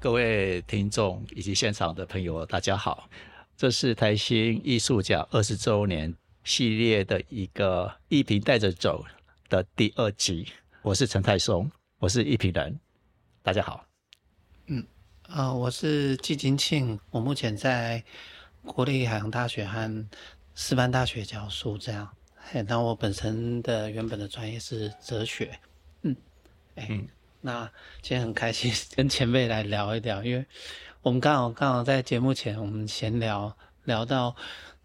呃，各位听众以及现场的朋友，大家好，这是台新艺术奖二十周年系列的一个艺评带着走的第二集，我是陈泰松，我是一瓶人，大家好。嗯，呃，我是季金庆，我目前在国立海洋大学和师范大学教书，这样。那我本身的原本的专业是哲学，嗯，哎，那今天很开心 跟前辈来聊一聊，因为我们刚好刚好在节目前我们闲聊聊到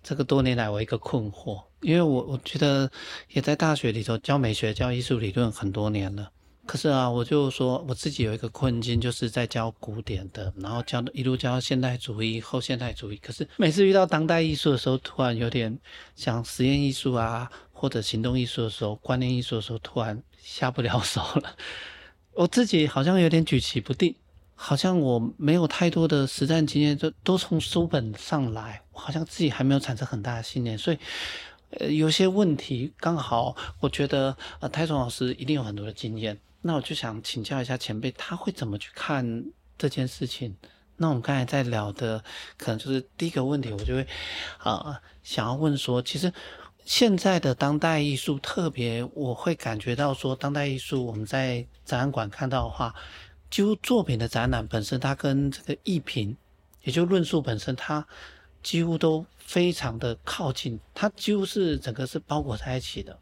这个多年来我一个困惑，因为我我觉得也在大学里头教美学教艺术理论很多年了。可是啊，我就说我自己有一个困境，就是在教古典的，然后教一路教现代主义、后现代主义。可是每次遇到当代艺术的时候，突然有点像实验艺术啊，或者行动艺术的时候、观念艺术的时候，突然下不了手了。我自己好像有点举棋不定，好像我没有太多的实战经验，都都从书本上来，我好像自己还没有产生很大的信念，所以呃，有些问题刚好，我觉得呃，泰松老师一定有很多的经验。那我就想请教一下前辈，他会怎么去看这件事情？那我们刚才在聊的，可能就是第一个问题，我就会啊想要问说，其实现在的当代艺术，特别我会感觉到说，当代艺术我们在展览馆看到的话，几乎作品的展览本身，它跟这个艺评，也就论述本身，它几乎都非常的靠近，它几乎是整个是包裹在一起的。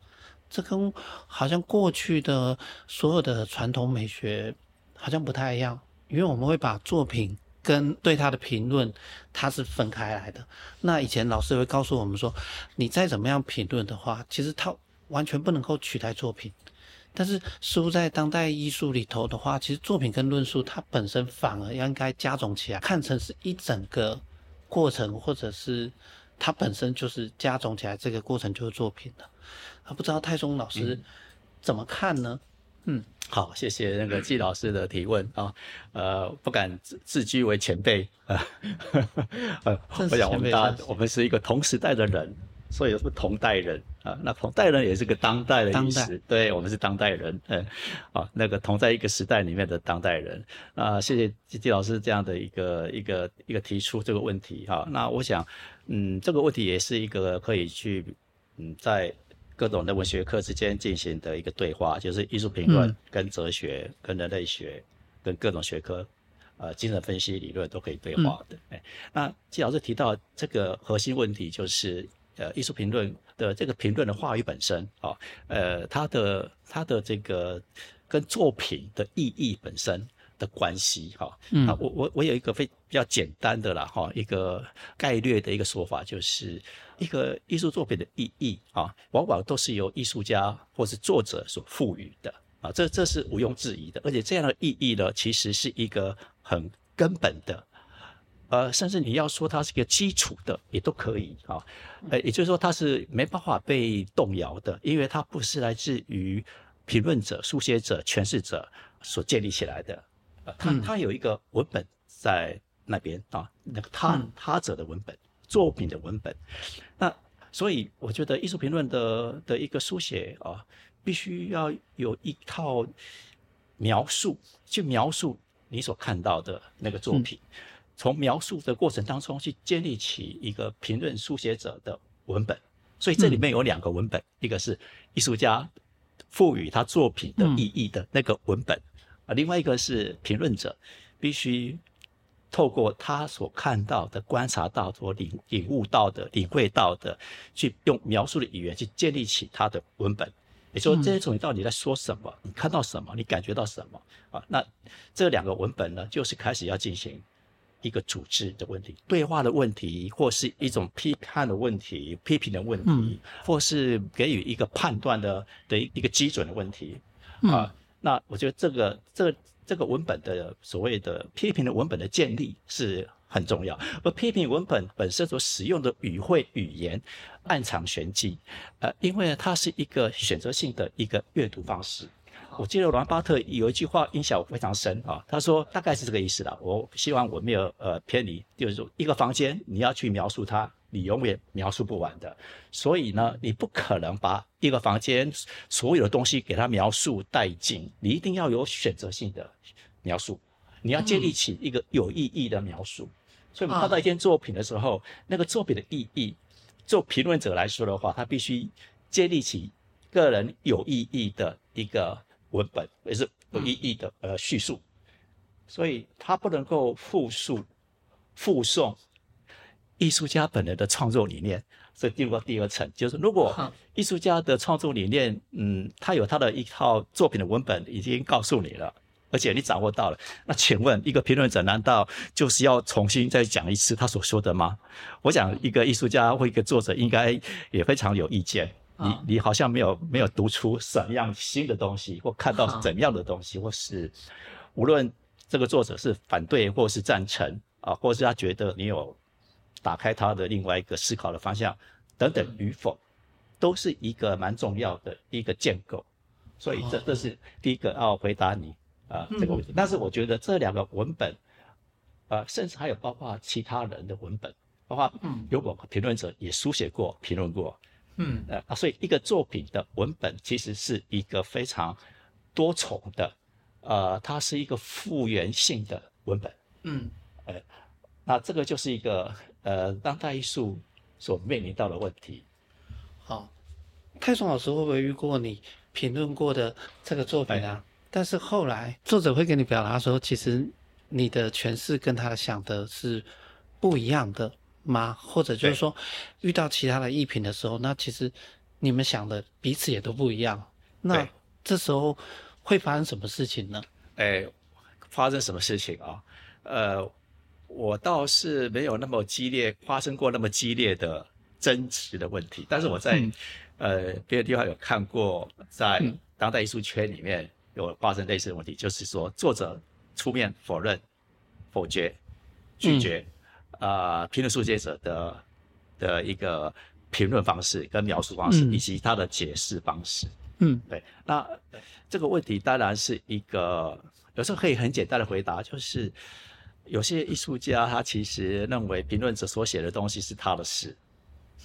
这跟好像过去的所有的传统美学好像不太一样，因为我们会把作品跟对他的评论它是分开来的。那以前老师会告诉我们说，你再怎么样评论的话，其实它完全不能够取代作品。但是似乎在当代艺术里头的话，其实作品跟论述它本身反而应该加总起来，看成是一整个过程，或者是它本身就是加总起来，这个过程就是作品了。啊，不知道泰松老师怎么看呢？嗯，好，谢谢那个季老师的提问啊。呃，不敢自自居为前辈啊。呃，我想我们大家我们是一个同时代的人，所以是同代人啊。那同代人也是个当代的意思，对我们是当代人。嗯，啊，那个同在一个时代里面的当代人啊。谢谢季季老师这样的一个一个一个提出这个问题哈。那我想，嗯，这个问题也是一个可以去嗯在。各种的文学科之间进行的一个对话，就是艺术评论、跟哲学、跟人类学、跟各种学科，呃，精神分析理论都可以对话的。哎，那季老师提到这个核心问题，就是呃，艺术评论的这个评论的话语本身啊，呃，它的它的这个跟作品的意义本身的关系哈。嗯，我我我有一个非比较简单的啦哈，一个概略的一个说法就是。一个艺术作品的意义啊，往往都是由艺术家或是作者所赋予的啊，这这是毋庸置疑的。而且这样的意义呢，其实是一个很根本的，呃，甚至你要说它是一个基础的，也都可以啊。呃，也就是说它是没办法被动摇的，因为它不是来自于评论者、书写者、诠释者所建立起来的，啊，它它有一个文本在那边啊，那个他他者的文本。作品的文本，那所以我觉得艺术评论的的一个书写啊，必须要有一套描述，去描述你所看到的那个作品，从描述的过程当中去建立起一个评论书写者的文本。所以这里面有两个文本，一个是艺术家赋予他作品的意义的那个文本啊，另外一个是评论者必须。透过他所看到的、观察到、所领领悟到的、领会到的，去用描述的语言去建立起他的文本。你说这些东西到底在说什么？你看到什么？你感觉到什么？啊，那这两个文本呢，就是开始要进行一个组织的问题、对话的问题，或是一种批判的问题、批评的问题，或是给予一个判断的的一个基准的问题。啊，那我觉得这个这。这个文本的所谓的批评的文本的建立是很重要，而批评文本本身所使用的语汇语言暗藏玄机，呃，因为它是一个选择性的一个阅读方式。我记得罗兰巴特有一句话印象非常深啊，他说大概是这个意思啦。我希望我没有呃偏离，就是说一个房间你要去描述它。你永远描述不完的，所以呢，你不可能把一个房间所有的东西给它描述殆尽，你一定要有选择性的描述，你要建立起一个有意义的描述。所以，我们看到一件作品的时候，那个作品的意义，做评论者来说的话，他必须建立起个人有意义的一个文本，也是有意义的呃叙述。所以，他不能够复述、附送艺术家本人的创作理念。所以，进入到第二层，就是如果艺术家的创作理念，嗯，他有他的一套作品的文本已经告诉你了。而且你掌握到了，那请问一个评论者难道就是要重新再讲一次他所说的吗？我想一个艺术家或一个作者应该也非常有意见。你你好像没有没有读出什么样新的东西，或看到怎样的东西，或是无论这个作者是反对或是赞成啊，或是他觉得你有打开他的另外一个思考的方向等等与否，都是一个蛮重要的一个建构。所以这这是第一个要回答你。啊，这个问题，但是我觉得这两个文本，呃，甚至还有包括其他人的文本，包括有我评论者也书写过、评论过，嗯，呃啊，所以一个作品的文本其实是一个非常多重的，呃，它是一个复原性的文本，嗯，呃，那这个就是一个呃当代艺术所面临到的问题。好，泰松老师会不会遇过你评论过的这个作品啊？但是后来作者会跟你表达说，其实你的诠释跟他想的是不一样的吗？或者就是说，遇到其他的艺品的时候，那其实你们想的彼此也都不一样。那这时候会发生什么事情呢？哎，发生什么事情啊？呃，我倒是没有那么激烈发生过那么激烈的争执的问题，但是我在呃别的地方有看过，在当代艺术圈里面。有发生类似的问题，就是说作者出面否认、否决、拒绝，啊，评论书写者的的一个评论方式跟描述方式，以及他的解释方式。嗯，对。那这个问题当然是一个，有时候可以很简单的回答，就是有些艺术家他其实认为评论者所写的东西是他的事。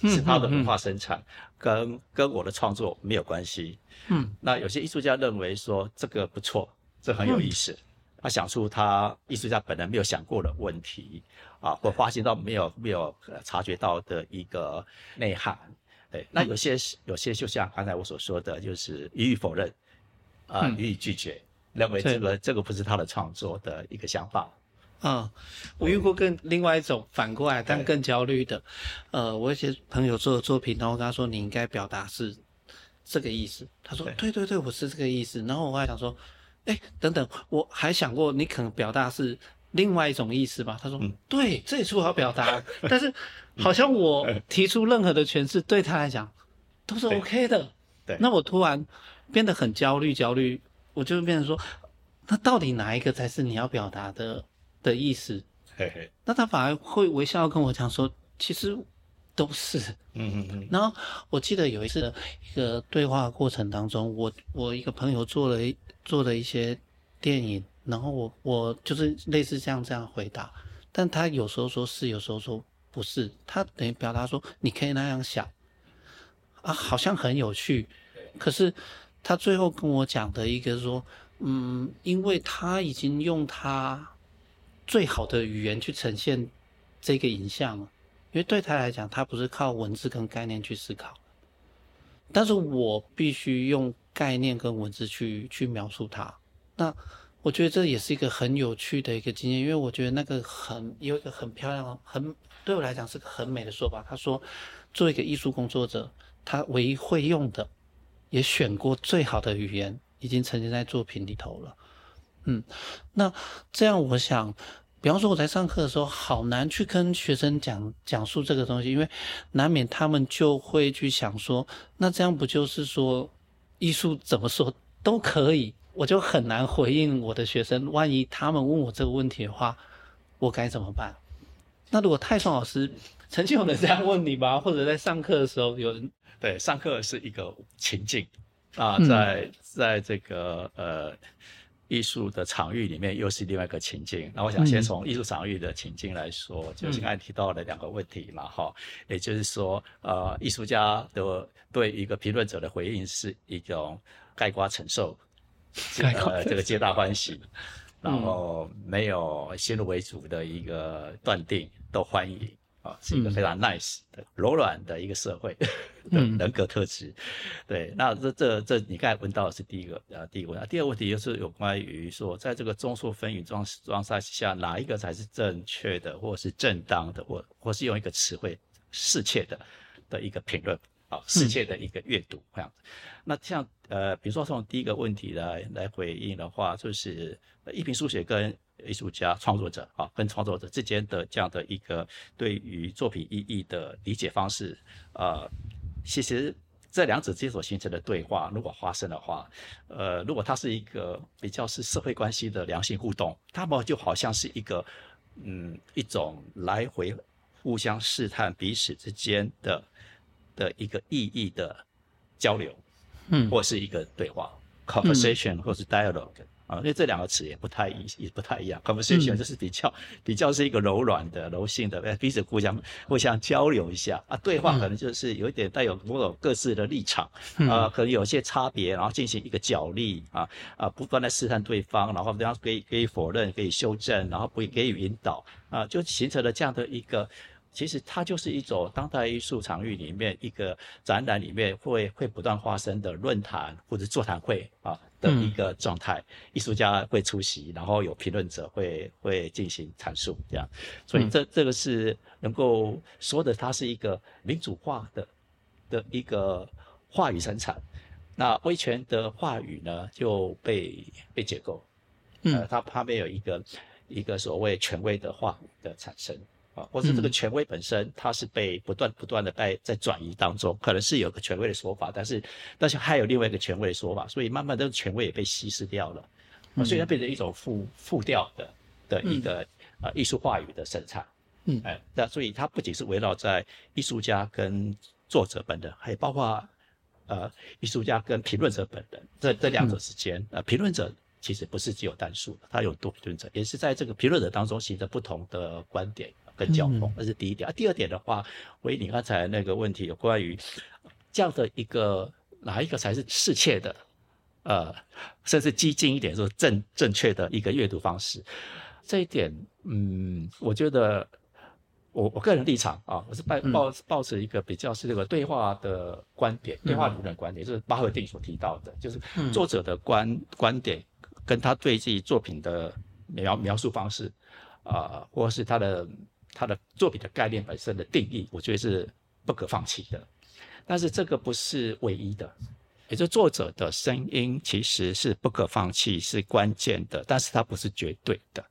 是他的文化生产，跟跟我的创作没有关系。嗯，那有些艺术家认为说这个不错，这很有意思，他想出他艺术家本人没有想过的问题啊，或发现到没有没有察觉到的一个内涵。对，那有些有些就像刚才我所说的，就是予以否认，啊，予以拒绝，认为这个这个不是他的创作的一个想法。啊，我遇过更另外一种反过来，但更焦虑的。呃，我一些朋友做的作品，然后我跟他说你应该表达是这个意思，他说对对对，我是这个意思。然后我还想说，哎，等等，我还想过你可能表达是另外一种意思吧？他说，对，这也是我要表达，但是好像我提出任何的诠释对他来讲都是 OK 的。对，那我突然变得很焦虑，焦虑，我就变成说，那到底哪一个才是你要表达的？的意思，嘿嘿，那他反而会微笑跟我讲说，其实都是，嗯嗯嗯。然后我记得有一次一个对话过程当中，我我一个朋友做了做了一些电影，然后我我就是类似这样这样回答，但他有时候说是，有时候说不是，他等于表达说你可以那样想，啊，好像很有趣，可是他最后跟我讲的一个说，嗯，因为他已经用他。最好的语言去呈现这个影像，因为对他来讲，他不是靠文字跟概念去思考，但是我必须用概念跟文字去去描述它。那我觉得这也是一个很有趣的一个经验，因为我觉得那个很有一个很漂亮、很对我来讲是个很美的说法。他说，做一个艺术工作者，他唯一会用的，也选过最好的语言，已经呈现在作品里头了。嗯，那这样我想，比方说我在上课的时候，好难去跟学生讲讲述这个东西，因为难免他们就会去想说，那这样不就是说艺术怎么说都可以，我就很难回应我的学生。万一他们问我这个问题的话，我该怎么办？那如果泰松老师曾经有人这样问你吧，或者在上课的时候有人对上课是一个情境啊，在在这个呃。艺术的场域里面又是另外一个情境。那我想先从艺术场域的情境来说，就是刚才提到的两个问题嘛，哈，也就是说，呃，艺术家的对一个评论者的回应是一种盖瓜承受，呃，这个皆大欢喜。然后没有先入为主的一个断定，都欢迎啊，是一个非常 nice 的柔软的一个社会 的人格特质。对，那这这这你刚才问到的是第一个呃第一个问题，第二个问题就是有关于说，在这个众说纷纭状状态下，哪一个才是正确的，或是正当的，或或是用一个词汇适切的的一个评论。好，世界的一个阅读这样子。那像呃，比如说从第一个问题来来回应的话，就是一评书写跟艺术家创作者啊，跟创作者之间的这样的一个对于作品意义的理解方式，呃，其实这两者之间所形成的对话，如果发生的话，呃，如果它是一个比较是社会关系的良性互动，它们就好像是一个嗯一种来回互相试探彼此之间的。的一个意义的交流，嗯，或是一个对话，conversation 或是 dialogue 啊，因为这两个词也不太一，也不太一样。conversation 就是比较比较是一个柔软的、柔性的，彼此互相互相交流一下啊。对话可能就是有一点带有某种各自的立场啊，可能有些差别，然后进行一个角力啊啊，不断的试探对方，然后对方可以可以否认，可以修正，然后不给予引导啊，就形成了这样的一个。其实它就是一种当代艺术场域里面一个展览里面会会不断发生的论坛或者座谈会啊的一个状态，艺术家会出席，然后有评论者会会进行阐述，这样，所以这这个是能够说的，它是一个民主化的的一个话语生产。那威权的话语呢就被被解构，呃，它旁边有一个一个所谓权威的话语的产生。或是这个权威本身，它是被不断不断的在在转移当中，可能是有个权威的说法，但是但是还有另外一个权威的说法，所以慢慢的权威也被稀释掉了，所以它变成一种复复调的的一个呃艺术话语的生产，嗯，哎，那所以它不仅是围绕在艺术家跟作者本人，还包括呃艺术家跟评论者本人这这两者之间，呃评论者。其实不是只有单数的，它有多评论者，也是在这个评论者当中形成不同的观点跟交锋，这是第一点。啊，第二点的话，回你刚才那个问题，有关于这样的一个哪一个才是适切的，呃，甚至激进一点说正正确的一个阅读方式，这一点，嗯，我觉得我我个人立场啊，我是抱抱抱持一个比较是这个对话的观点，对话理论观点，就是巴赫定所提到的，就是作者的观观点。跟他对自己作品的描描述方式，啊，或是他的他的作品的概念本身的定义，我觉得是不可放弃的。但是这个不是唯一的，也就作者的声音其实是不可放弃，是关键的，但是它不是绝对的，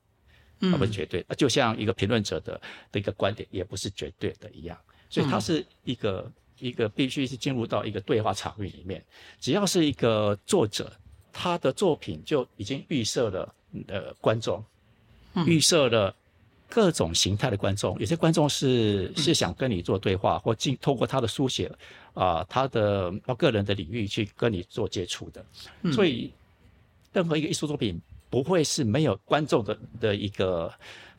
它不是绝对。就像一个评论者的的一个观点也不是绝对的一样，所以它是一个一个必须是进入到一个对话场域里面，只要是一个作者。他的作品就已经预设了呃观众，预设了各种形态的观众。有些观众是是想跟你做对话，或进透过他的书写啊，他的个人的领域去跟你做接触的。所以，任何一个艺术作品不会是没有观众的的一个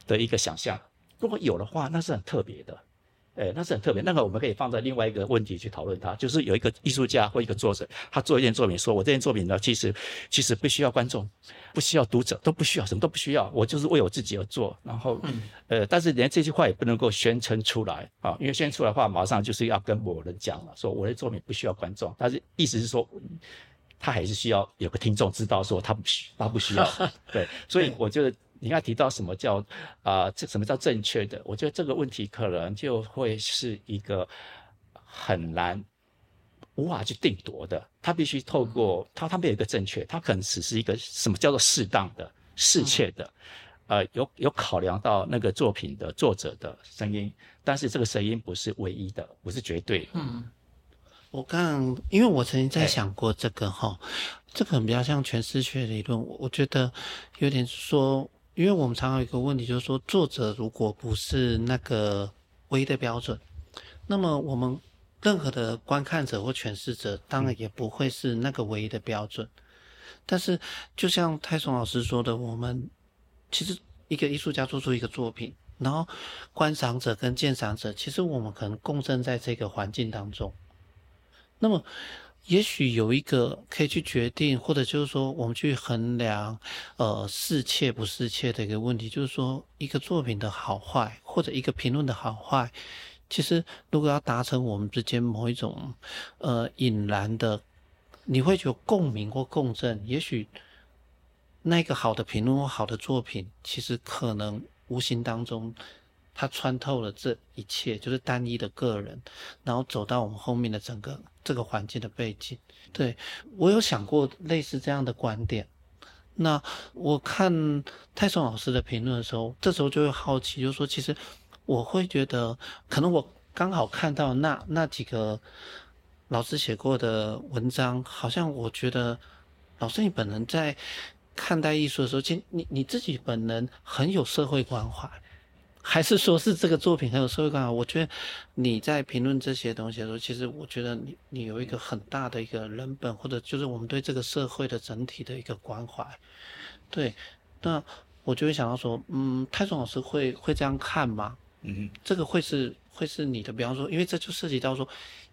的一个想象。如果有的话，那是很特别的。哎，那是很特别。那个我们可以放在另外一个问题去讨论它，就是有一个艺术家或一个作者，他做一件作品，说我这件作品呢，其实其实不需要观众，不需要读者，都不需要，什么都不需要，我就是为我自己而做。然后，呃，但是连这句话也不能够宣称出来啊，因为宣出来的话，马上就是要跟某人讲了，说我的作品不需要观众。但是意思是说，他还是需要有个听众知道说他不需他不需要。对，所以我觉得。你刚提到什么叫啊？这什么叫正确的？我觉得这个问题可能就会是一个很难无法去定夺的。它必须透过它，它没有一个正确，它可能只是一个什么叫做适当的、适切的，呃，有有考量到那个作品的作者的声音，但是这个声音不是唯一的，不是绝对。嗯，我刚因为我曾经在想过这个哈，这个比较像诠释学理论，我觉得有点说。因为我们常常有一个问题，就是说，作者如果不是那个唯一的标准，那么我们任何的观看者或诠释者，当然也不会是那个唯一的标准。但是，就像泰松老师说的，我们其实一个艺术家做出一个作品，然后观赏者跟鉴赏者，其实我们可能共生在这个环境当中。那么，也许有一个可以去决定，或者就是说我们去衡量，呃，适切不适切的一个问题，就是说一个作品的好坏，或者一个评论的好坏，其实如果要达成我们之间某一种，呃，引燃的，你会有共鸣或共振，也许那个好的评论或好的作品，其实可能无形当中。他穿透了这一切，就是单一的个人，然后走到我们后面的整个这个环境的背景。对我有想过类似这样的观点。那我看泰松老师的评论的时候，这时候就会好奇，就是说，其实我会觉得，可能我刚好看到那那几个老师写过的文章，好像我觉得老师你本人在看待艺术的时候，其实你你自己本人很有社会关怀。还是说是这个作品很有社会感？我觉得你在评论这些东西的时候，其实我觉得你你有一个很大的一个人本，或者就是我们对这个社会的整体的一个关怀。对，那我就会想到说，嗯，泰松老师会会这样看吗？嗯，这个会是会是你的，比方说，因为这就涉及到说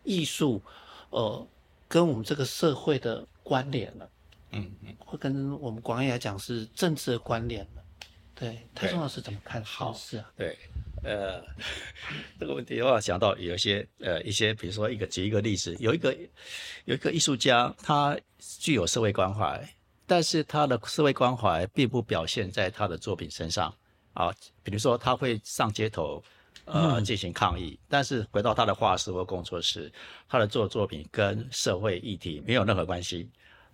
艺术，呃，跟我们这个社会的关联了。嗯嗯，会跟我们广义来讲是政治的关联了。对，太重要是怎么看？好是啊，对，呃，这个问题的话，想到有一些呃一些，比如说一个举一个例子，有一个有一个艺术家，他具有社会关怀，但是他的社会关怀并不表现在他的作品身上啊。比如说他会上街头呃进行抗议，但是回到他的画室或工作室，他的作作品跟社会议题没有任何关系。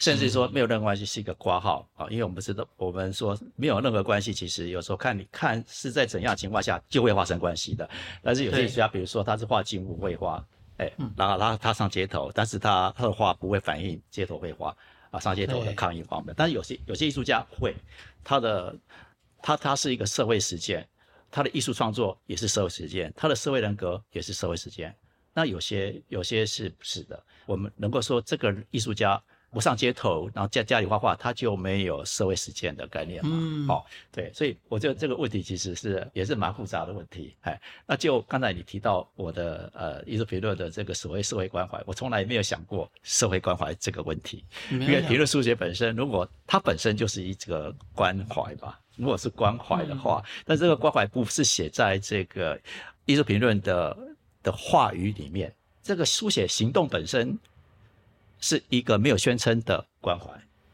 甚至说没有任何关系是一个挂号啊，因为我们知道，我们说没有任何关系，其实有时候看你看是在怎样情况下就会发生关系的。但是有些艺术家，比如说他是画静物绘画，哎，然后他他上街头，但是他他的画不会反映街头绘画啊，上街头的抗议方面。但是有些有些艺术家会，他的他他是一个社会实践，他的艺术创作也是社会实践，他的社会人格也是社会实践。那有些有些是不是的？我们能够说这个艺术家。不上街头，然后在家里画画，他就没有社会实践的概念嘛？嗯，好，对，所以我觉得这个问题其实是也是蛮复杂的问题。哎，那就刚才你提到我的呃艺术评论的这个所谓社会关怀，我从来没有想过社会关怀这个问题。因为评论书写本身，如果它本身就是一个关怀吧，如果是关怀的话，但这个关怀不是写在这个艺术评论的的话语里面，这个书写行动本身。是一个没有宣称的关怀，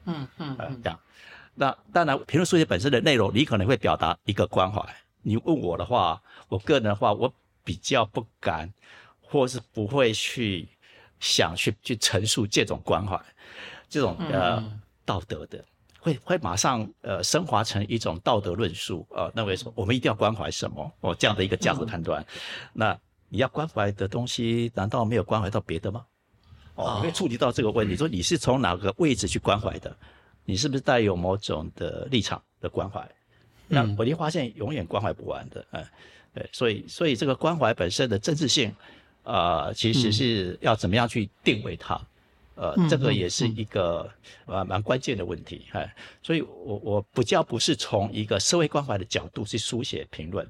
嗯嗯，这样。那当然，评论书写本身的内容，你可能会表达一个关怀。你问我的话，我个人的话，我比较不敢，或是不会去想去去陈述这种关怀，这种呃道德的，会会马上呃升华成一种道德论述。呃，认为说我们一定要关怀什么？哦这样的一个价值判断。那你要关怀的东西，难道没有关怀到别的吗？哦，会触及到这个问题，说你是从哪个位置去关怀的？你是不是带有某种的立场的关怀？那我就发现永远关怀不完的，嗯，对，所以所以这个关怀本身的政治性，呃，其实是要怎么样去定位它？呃，这个也是一个呃蛮关键的问题，哎，所以我我不叫不是从一个社会关怀的角度去书写评论，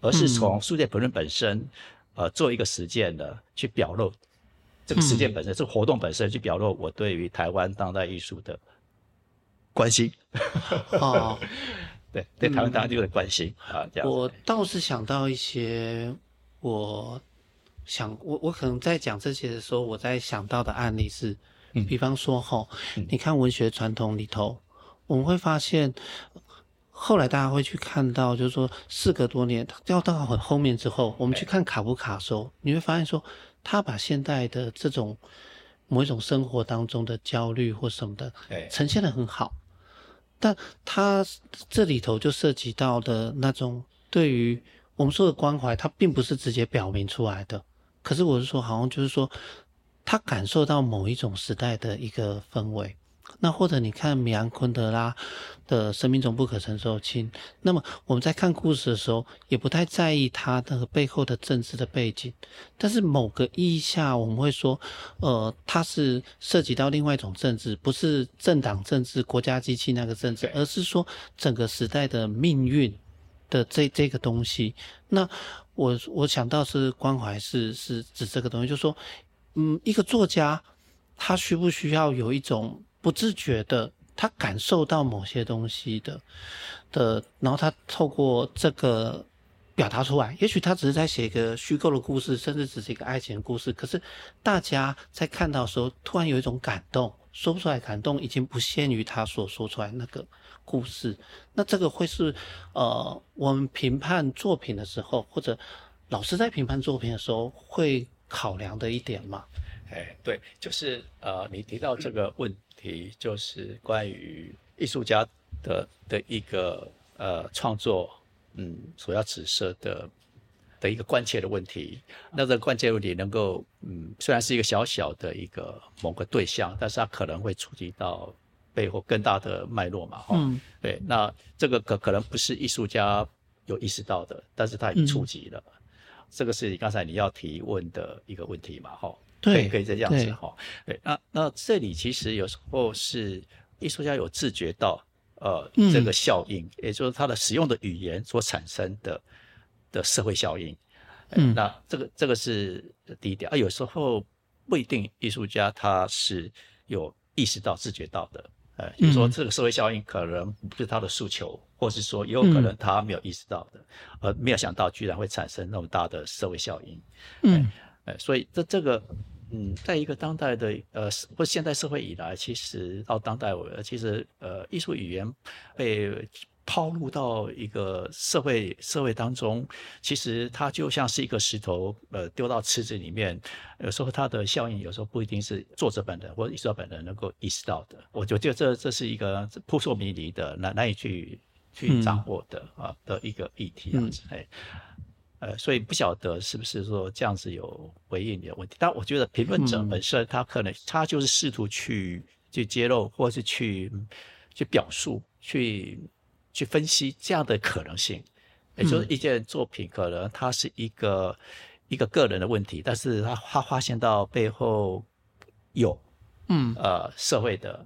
而是从书写评论本身，呃，做一个实践的去表露。这个事件本身，这个活动本身，去表露我对于台湾当代艺术的关心。哦，对，对台湾当代艺术的关心啊，这样。我倒是想到一些，我想，我我可能在讲这些的时候，我在想到的案例是，比方说哈，你看文学传统里头，我们会发现，后来大家会去看到，就是说，事隔多年，要到很后面之后，我们去看卡夫卡的时候，你会发现说。他把现代的这种某一种生活当中的焦虑或什么的，呈现的很好，但他这里头就涉及到的那种对于我们说的关怀，他并不是直接表明出来的。可是我是说，好像就是说，他感受到某一种时代的一个氛围。那或者你看米兰昆德拉的生命中不可承受轻，那么我们在看故事的时候，也不太在意他那个背后的政治的背景，但是某个意义下，我们会说，呃，它是涉及到另外一种政治，不是政党政治、国家机器那个政治，而是说整个时代的命运的这这个东西。那我我想到是关怀，是是指这个东西，就是说，嗯，一个作家。他需不需要有一种不自觉的，他感受到某些东西的的，然后他透过这个表达出来。也许他只是在写一个虚构的故事，甚至只是一个爱情故事，可是大家在看到的时候，突然有一种感动，说不出来感动，已经不限于他所说出来那个故事。那这个会是呃，我们评判作品的时候，或者老师在评判作品的时候会考量的一点吗？哎，对，就是呃，你提到这个问题，就是关于艺术家的的一个呃创作，嗯，所要指涉的的一个关切的问题。那这个关键问题能够，嗯，虽然是一个小小的一个某个对象，但是它可能会触及到背后更大的脉络嘛，哈。嗯。对，那这个可可能不是艺术家有意识到的，但是他已经触及了。这个是你刚才你要提问的一个问题嘛，哈。对，可以这样子哈。对，那那这里其实有时候是艺术家有自觉到，呃，这个效应，也就是他的使用的语言所产生的的社会效应。嗯，那这个这个是第一点啊。有时候不一定艺术家他是有意识到、自觉到的。呃，就是说这个社会效应可能不是他的诉求，或是说也有可能他没有意识到的，呃没有想到居然会产生那么大的社会效应。嗯，呃，所以这这个。嗯，在一个当代的呃或现代社会以来，其实到当代，其实呃艺术语言被抛入到一个社会社会当中，其实它就像是一个石头，呃丢到池子里面，有时候它的效应有时候不一定是作者本人或者艺术家本人能够意识到的。我觉得这这是一个扑朔迷离的难难以去去掌握的啊的一个议题样子。哎。呃，所以不晓得是不是说这样子有回应你的问题，但我觉得评论者本身他可能他就是试图去去揭露，或是去去表述，去去分析这样的可能性，也就是一件作品可能它是一个一个个人的问题，但是他他发现到背后有嗯。呃社会的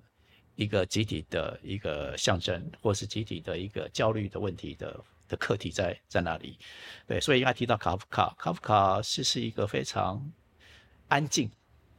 一个集体的一个象征，或是集体的一个焦虑的问题的。的课题在在那里？对，所以应该提到卡夫卡。卡夫卡是是一个非常安静、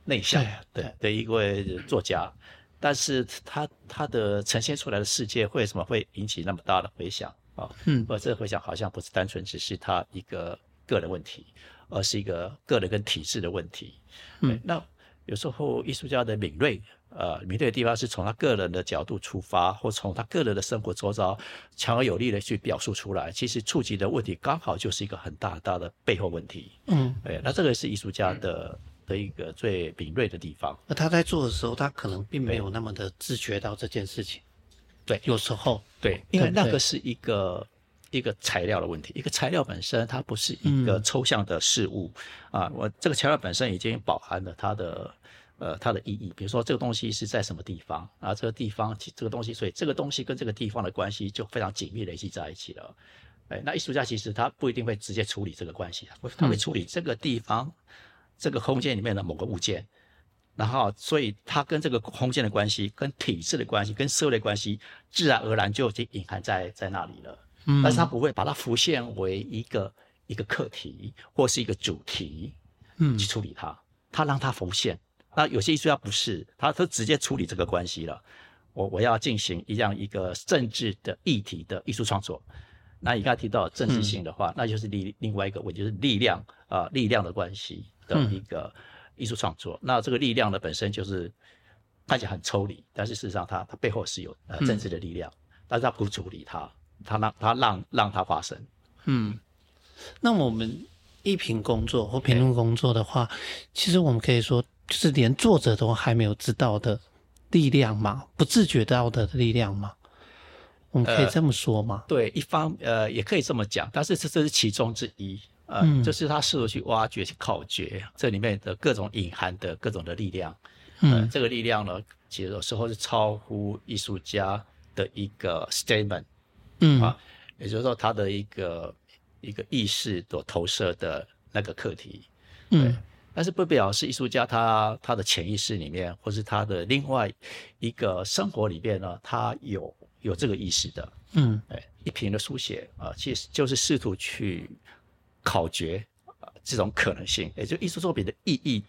内向的的一位作家，但是他他的呈现出来的世界为什么会引起那么大的回响啊？嗯，而这个回响好像不是单纯只是他一个个人问题，而是一个个人跟体制的问题。嗯，那有时候艺术家的敏锐。呃，敏锐的地方是从他个人的角度出发，或从他个人的生活周遭强而有力的去表述出来。其实触及的问题刚好就是一个很大很大的背后问题。嗯，哎，那这个是艺术家的的一个最敏锐的地方。那他在做的时候，他可能并没有那么的自觉到这件事情。对，有时候对，因为那个是一个一个材料的问题，一个材料本身它不是一个抽象的事物啊。我这个材料本身已经饱含了它的。呃，它的意义，比如说这个东西是在什么地方啊？这个地方，这个东西，所以这个东西跟这个地方的关系就非常紧密联系在一起了。哎，那艺术家其实他不一定会直接处理这个关系，他会处理这个地方、这个空间里面的某个物件，然后，所以他跟这个空间的关系、跟体制的关系、跟社会的关系，自然而然就已经隐含在在那里了。嗯，但是他不会把它浮现为一个一个课题或是一个主题，嗯，去处理它，他让它浮现。那有些艺术家不是，他他直接处理这个关系了。我我要进行一样一个政治的议题的艺术创作。那你刚才提到政治性的话，那就是另另外一个问题，就是力量啊，力量的关系的一个艺术创作。那这个力量呢，本身就是看起来很抽离，但是事实上它它背后是有呃政治的力量，但是他不处理它，他让他让让它发生。嗯，那我们艺评工作或评论工作的话，其实我们可以说。就是连作者都还没有知道的力量嘛？不自觉到的力量嘛？我们可以这么说吗？对，一方呃也可以这么讲，但是这这是其中之一，呃，就是他试图去挖掘、去考掘这里面的各种隐含的各种的力量。嗯，这个力量呢，其实有时候是超乎艺术家的一个 statement。嗯啊，也就是说他的一个一个意识所投射的那个课题。嗯。但是不表示艺术家他他的潜意识里面，或是他的另外一个生活里边呢，他有有这个意识的。嗯，哎，一瓶的书写啊，其实就是试图去考掘这种可能性，也就艺术作品的意义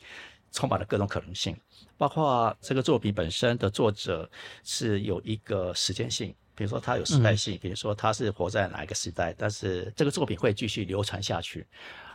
充满了各种可能性，包括这个作品本身的作者是有一个时间性，比如说他有时代性，比如说他是活在哪一个时代，但是这个作品会继续流传下去，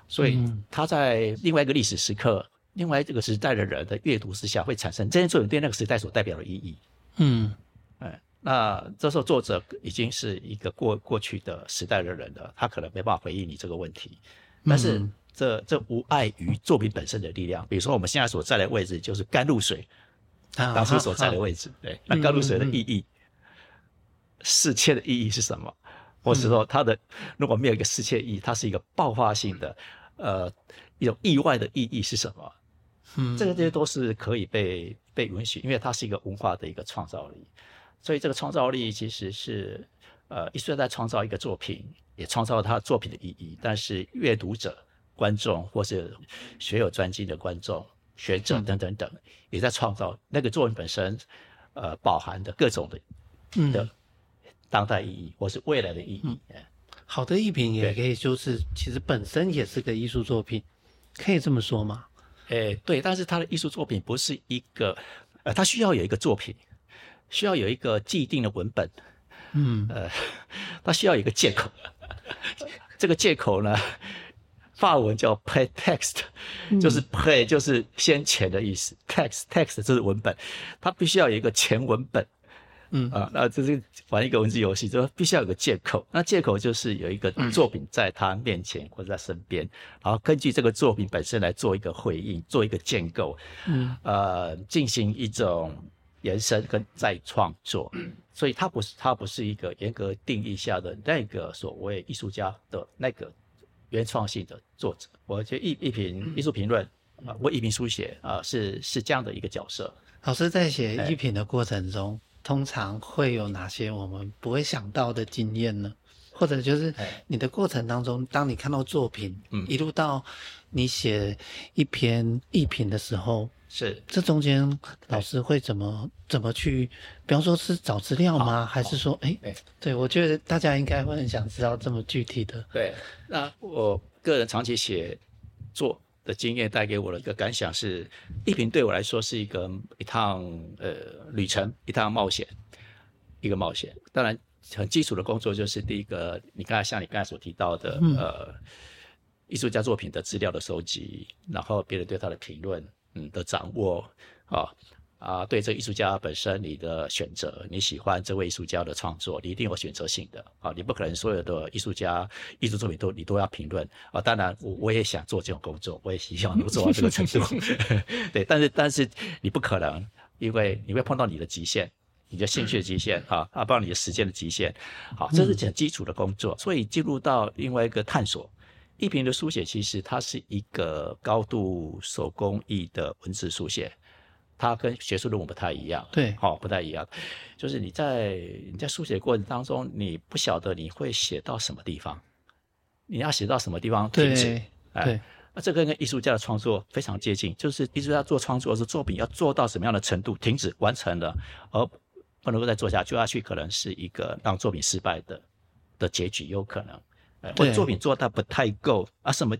所以他在另外一个历史时刻、另外这个时代的人的阅读之下，会产生这件作品对那个时代所代表的意义。嗯，哎，那这时候作者已经是一个过过去的时代的人了，他可能没办法回应你这个问题，但是。这这无碍于作品本身的力量。比如说，我们现在所在的位置就是甘露水，当初所在的位置。对，那甘露水的意义，世切的意义是什么？或是说，它的如果没有一个世界意义，它是一个爆发性的，呃，一种意外的意义是什么？嗯，这个这些都是可以被被允许，因为它是一个文化的一个创造力。所以，这个创造力其实是呃，艺术家在创造一个作品，也创造了他作品的意义。但是，阅读者。观众或是学有专精的观众、学者等等等，也在创造那个作品本身，呃，饱含的各种的的当代意义或是未来的意义。好的艺品也可以就是其实本身也是个艺术作品，可以这么说吗？诶，对，但是他的艺术作品不是一个，呃，他需要有一个作品，需要有一个既定的文本，嗯，呃，他需要有一个借口，这个借口呢？法文叫 pretext，就是 pre 就是先前的意思，text text 就是文本，它必须要有一个前文本，嗯啊，那这是玩一个文字游戏，就必须要有个借口。那借口就是有一个作品在他面前或者在身边，然后根据这个作品本身来做一个回应，做一个建构，嗯呃，进行一种延伸跟再创作。所以它不是它不是一个严格定义下的那个所谓艺术家的那个。原创性的作者，我觉得艺艺评艺术评论啊，为艺评书写啊，是是这样的一个角色。老师在写艺评的过程中，通常会有哪些我们不会想到的经验呢？或者就是你的过程当中，当你看到作品，嗯，一路到你写一篇艺评的时候。是，这中间老师会怎么怎么去？比方说是找资料吗？还是说，哎，对，我觉得大家应该会很想知道这么具体的。对，那我个人长期写作的经验带给我的一个感想是，艺评对我来说是一个一趟呃旅程，一趟冒险，一个冒险。当然，很基础的工作就是第一个，你刚才像你刚才所提到的，呃，艺术家作品的资料的收集，然后别人对他的评论。嗯的掌握啊啊，对这艺术家本身你的选择，你喜欢这位艺术家的创作，你一定有选择性的啊，你不可能所有的艺术家艺术作品都你都要评论啊。当然，我我也想做这种工作，我也希望能做到这个程度。对，但是但是你不可能，因为你会碰到你的极限，你的兴趣的极限啊啊，包括你的时间的极限。好，这是很基础的工作，所以进入到另外一个探索。艺评的书写其实它是一个高度手工艺的文字书写，它跟学术论文不太一样。对，好，不太一样。就是你在你在书写过程当中，你不晓得你会写到什么地方，你要写到什么地方停止。对，那这个跟艺术家的创作非常接近，就是艺术家做创作是作品要做到什么样的程度停止完成了，而不能够再做下去下去，可能是一个让作品失败的的结局，有可能。或者作品做到不太够啊，什么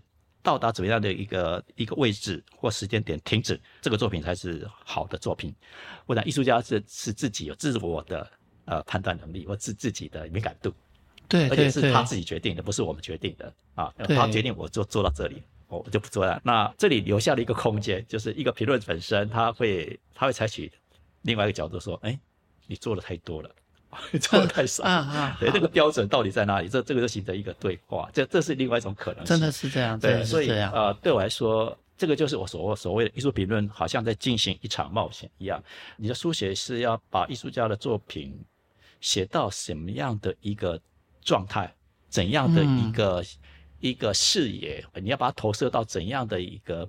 到达怎么样的一个一个位置或时间点停止，这个作品才是好的作品。我想艺术家是是自己有自我的呃判断能力或自自己的敏感度，对，而且是他自己决定的，不是我们决定的啊。他决定我做做到这里，我就不做了。那这里留下了一个空间，就是一个评论本身，他会他会采取另外一个角度说，哎，你做的太多了。做的太少 啊啊！对，那个标准到底在哪里？这这个就形成一个对话，这这是另外一种可能。真的是这样，对，所以呃，对我来说，这个就是我所所谓的艺术评论，好像在进行一场冒险一样。你的书写是要把艺术家的作品写到什么样的一个状态，怎样的一个一个视野，你要把它投射到怎样的一个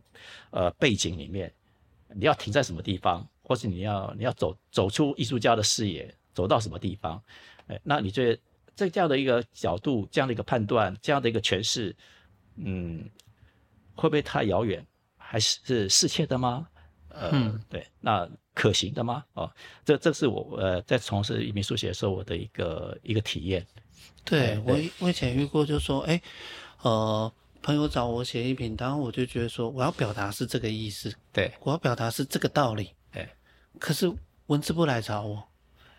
呃背景里面？你要停在什么地方，或是你要你要走走出艺术家的视野？走到什么地方？哎，那你觉得在这样的一个角度、这样的一个判断、这样的一个诠释，嗯，会不会太遥远？还是是适切的吗？呃，对，那可行的吗？哦，这这是我呃在从事移民书写的时候我的一个一个体验。对我我以前遇过，就说，哎，呃，朋友找我写一篇，然后我就觉得说，我要表达是这个意思，对，我要表达是这个道理，对，可是文字不来找我，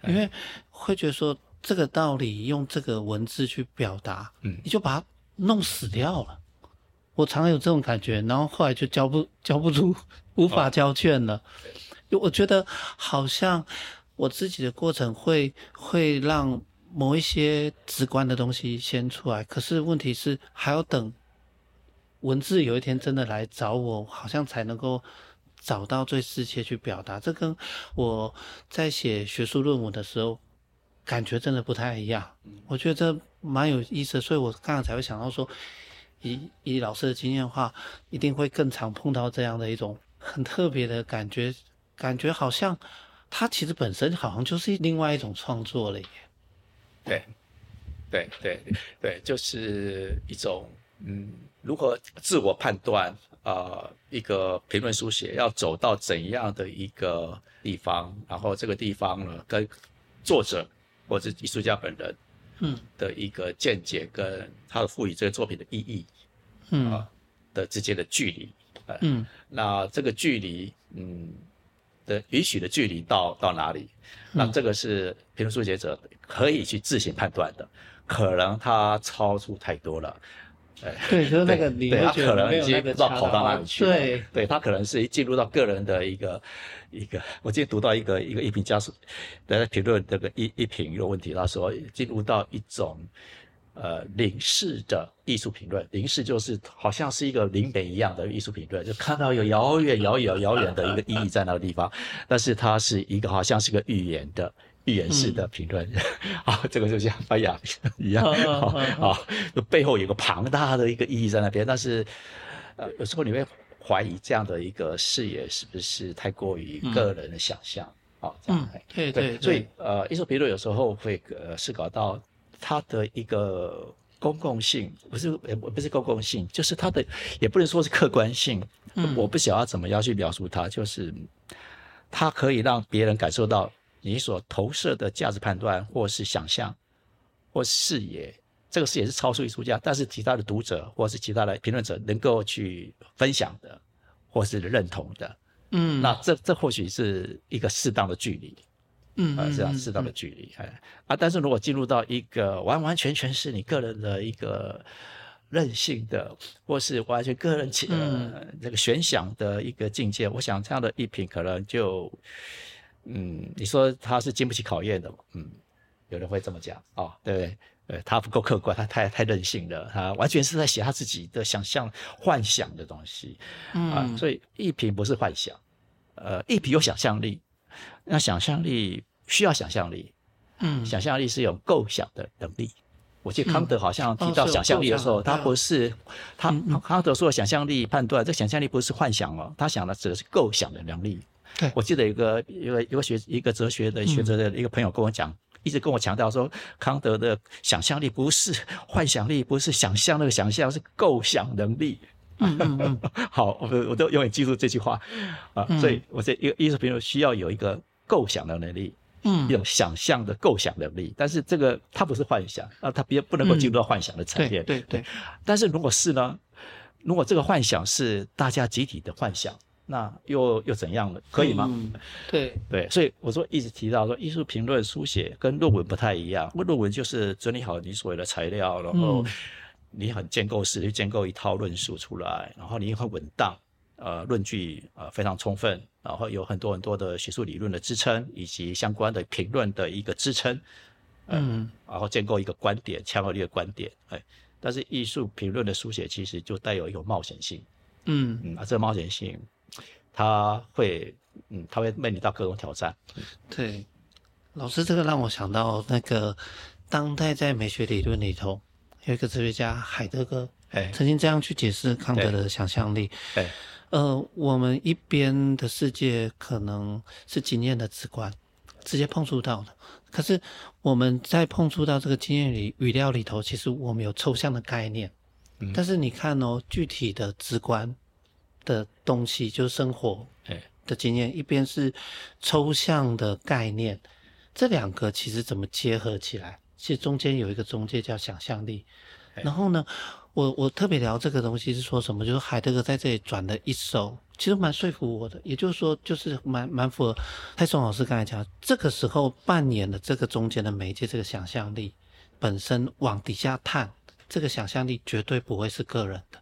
因为会觉得说这个道理用这个文字去表达，嗯你就把它弄死掉了。我常有这种感觉，然后后来就交不交不出，无法交卷了。我觉得好像我自己的过程会会让某一些直观的东西先出来，可是问题是还要等文字有一天真的来找我，好像才能够找到最适切去表达。这跟我在写学术论文的时候感觉真的不太一样。我觉得这蛮有意思的，所以我刚刚才会想到说，以以老师的经验的话，一定会更常碰到这样的一种很特别的感觉，感觉好像它其实本身好像就是另外一种创作了耶。对，对对对，就是一种嗯，如何自我判断啊、呃一个评论书写要走到怎样的一个地方，然后这个地方呢，跟作者或者艺术家本人嗯。的一个见解跟他的赋予这个作品的意义嗯。啊的之间的距离，呃，嗯。那这个距离，嗯的允许的距离到到哪里？那这个是评论书写者可以去自行判断的，可能他超出太多了，对，就是那个你对他你会觉可能已经得没有那个不知道跑到哪里去了，对，对。他可能是进入到个人的一个一个，我今天读到一个一个一评家属在评论这个一一评有问题，他说进入到一种呃凝视的艺术评论，凝视就是好像是一个灵媒一样的艺术评论，就看到有遥远遥远遥远的一个意义在那个地方，但是它是一个好像是个预言的。预言式的评论，啊，这个就像翻雅一样，嗯嗯嗯嗯啊，就背后有个庞大的一个意义在那边，但是，呃，有时候你会怀疑这样的一个视野是不是太过于个人的想象，啊，这样嗯，对对所以，呃，艺术评论有时候会呃思考到它的一个公共性，不是呃不是公共性，就是它的也不能说是客观性，我不晓得怎么样去描述它，就是它可以让别人感受到你所投射的价值判断，或是想象，或视野。这个视野是超出艺术家，但是其他的读者或是其他的评论者能够去分享的，或是认同的，嗯，那这这或许是一个适当的距离。啊，嗯啊这样适当的距离，哎啊，但是如果进入到一个完完全全是你个人的一个任性的，或是完全个人起呃这个悬想的一个境界，我想这样的一品可能就，嗯，你说他是经不起考验的，嗯，有人会这么讲啊、对不对？呃，他不够客观，他太太任性了，他完全是在写他自己的想象、幻想的东西，啊，嗯所以艺评不是幻想，呃，艺评有想象力，那想象力需要想象力，嗯。想象力是有构想的能力。我记得康德好像提到想象力的时候，他不是他康德说的想象力判断，这想象力不是幻想哦，他想的指的是构想的能力。对。我记得有一个一个一个学一个哲学的学者的一个朋友跟我讲，一直跟我强调说，康德的想象力不是幻想力，不是想象那个想象，是构想能力。嗯嗯嗯好，我我都永远记住这句话。啊，嗯。所以我这一个艺术评论需要有一个构想的能力，嗯。一嗯，种想象的构想能力，但是这个它不是幻想啊，它别不能够进入到幻想的层对面。对。对，但是如果是呢？如果这个幻想是大家集体的幻想，那又又怎样呢？可以吗？嗯对，对，所以我说一直提到说，艺术评论书写跟论文不太一样，论文就是整理好你所有的材料，然后嗯。你很建构式去建构一套论述出来，然后你很稳当，呃，论据呃非常充分，然后有很多很多的学术理论的支撑，以及相关的评论的一个支撑，嗯。然后建构一个观点，强有力的观点，哎，但是艺术评论的书写其实就带有一种冒险性，嗯。嗯，啊，这个冒险性，它会，嗯，他会面临到各种挑战，对，老师这个让我想到那个当代在美学理论里头有一个哲学家海德格哎，曾经这样去解释康德的想象力。哎，呃，我们一边的世界可能是经验的直观，直接碰触到的。可是我们在碰触到这个经验里语料里头，其实我们有抽象的概念。嗯但是你看哦，具体的直观的东西，就是生活哎，的经验，一边是抽象的概念，这两个其实怎么结合起来？其实中间有一个中介叫想象力。哎然后呢，我我特别聊这个东西是说什么？就是海德格在这里转了一手，其实蛮说服我的。也就是说，就是蛮蛮符合泰松老师刚才讲，这个时候扮演的这个中间的媒介，这个想象力本身往底下探，这个想象力绝对不会是个人的。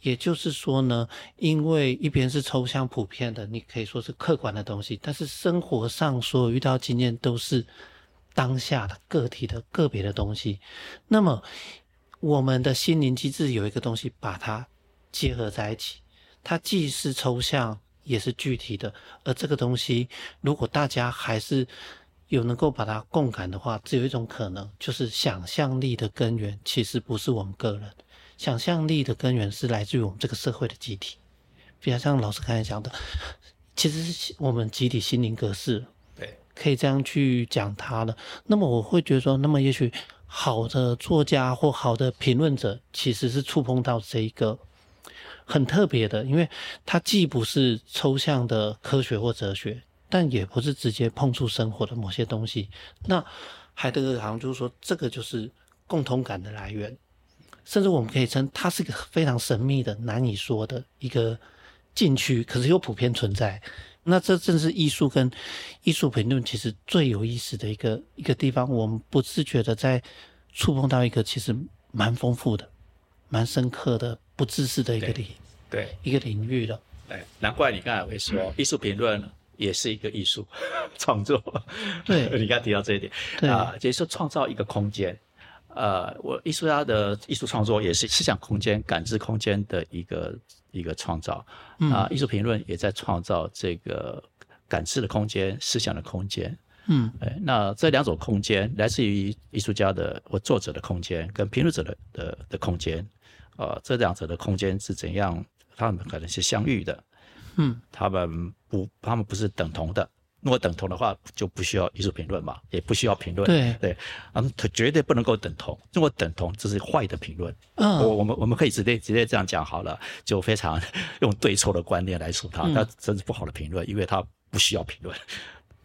也就是说呢，因为一边是抽象普遍的，你可以说是客观的东西，但是生活上所有遇到经验都是当下的个体的个别的东西。那么，我们的心灵机制有一个东西把它结合在一起，它既是抽象也是具体的。而这个东西，如果大家还是有能够把它共感的话，只有一种可能，就是想象力的根源其实不是我们个人。想象力的根源是来自于我们这个社会的集体，比较像老师刚才讲的，其实是我们集体心灵格式，对，可以这样去讲它的。那么我会觉得说，那么也许好的作家或好的评论者，其实是触碰到这一个很特别的，因为它既不是抽象的科学或哲学，但也不是直接碰触生活的某些东西。那海德格好像就是说，这个就是共同感的来源。甚至我们可以称它是一个非常神秘的、难以说的一个禁区，可是又普遍存在。那这正是艺术跟艺术评论其实最有意思的一个一个地方。我们不自觉的在触碰到一个其实蛮丰富的、蛮深刻的、不自私的一个领对一个领域了。哎，难怪你刚才会说艺术评论也是一个艺术创作。对，你刚提到这一点啊，就是说创造一个空间。呃，我艺术家的艺术创作也是思想空间、感知空间的一个一个创造啊。艺术评论也在创造这个感知的空间、思想的空间。嗯，哎，那这两种空间来自于艺术家的或作者的空间跟评论者的的的空间。呃，这两者的空间是怎样？他们可能是相遇的。嗯，他们不，他们不是等同的。如果等同的话，就不需要艺术评论嘛，也不需要评论。对对，嗯，它绝对不能够等同。如果等同，这是坏的评论。嗯，我我们我们可以直接直接这样讲好了，就非常用对错的观念来说它，它真是不好的评论，因为它不需要评论，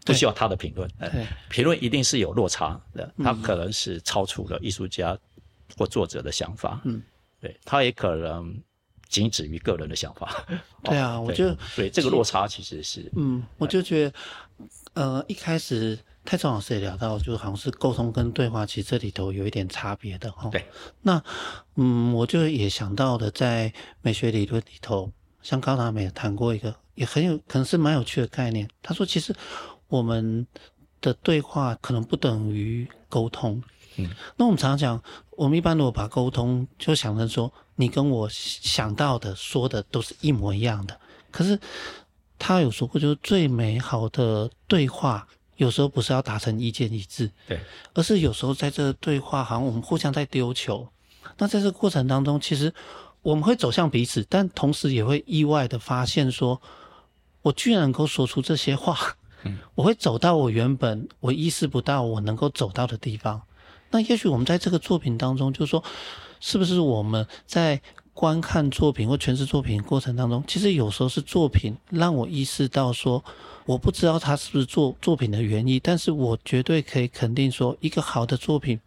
不需要他的评论。对，评论一定是有落差的，它可能是超出了艺术家或作者的想法。嗯，对，他也可能。仅止于个人的想法。对啊，我就对这个落差其实是嗯，我就觉得呃，一开始泰中老师也聊到，就好像是沟通跟对话，其实这里头有一点差别的哈。对，那嗯，我就也想到了，在美学理论里头，像高达美谈过一个也很有可能是蛮有趣的概念。他说，其实我们的对话可能不等于沟通。嗯，那我们常常讲，我们一般如果把沟通就想成说，你跟我想到的说的都是一模一样的。可是他有说过，就是最美好的对话，有时候不是要达成意见一致，对，而是有时候在这个对话，好像我们互相在丢球。那在这个过程当中，其实我们会走向彼此，但同时也会意外的发现，说我居然能够说出这些话，嗯，我会走到我原本我意识不到我能够走到的地方。那也许我们在这个作品当中，就是说，是不是我们在观看作品或诠释作品过程当中，其实有时候是作品让我意识到说，我不知道它是不是作作品的原意，但是我绝对可以肯定说，一个好的作品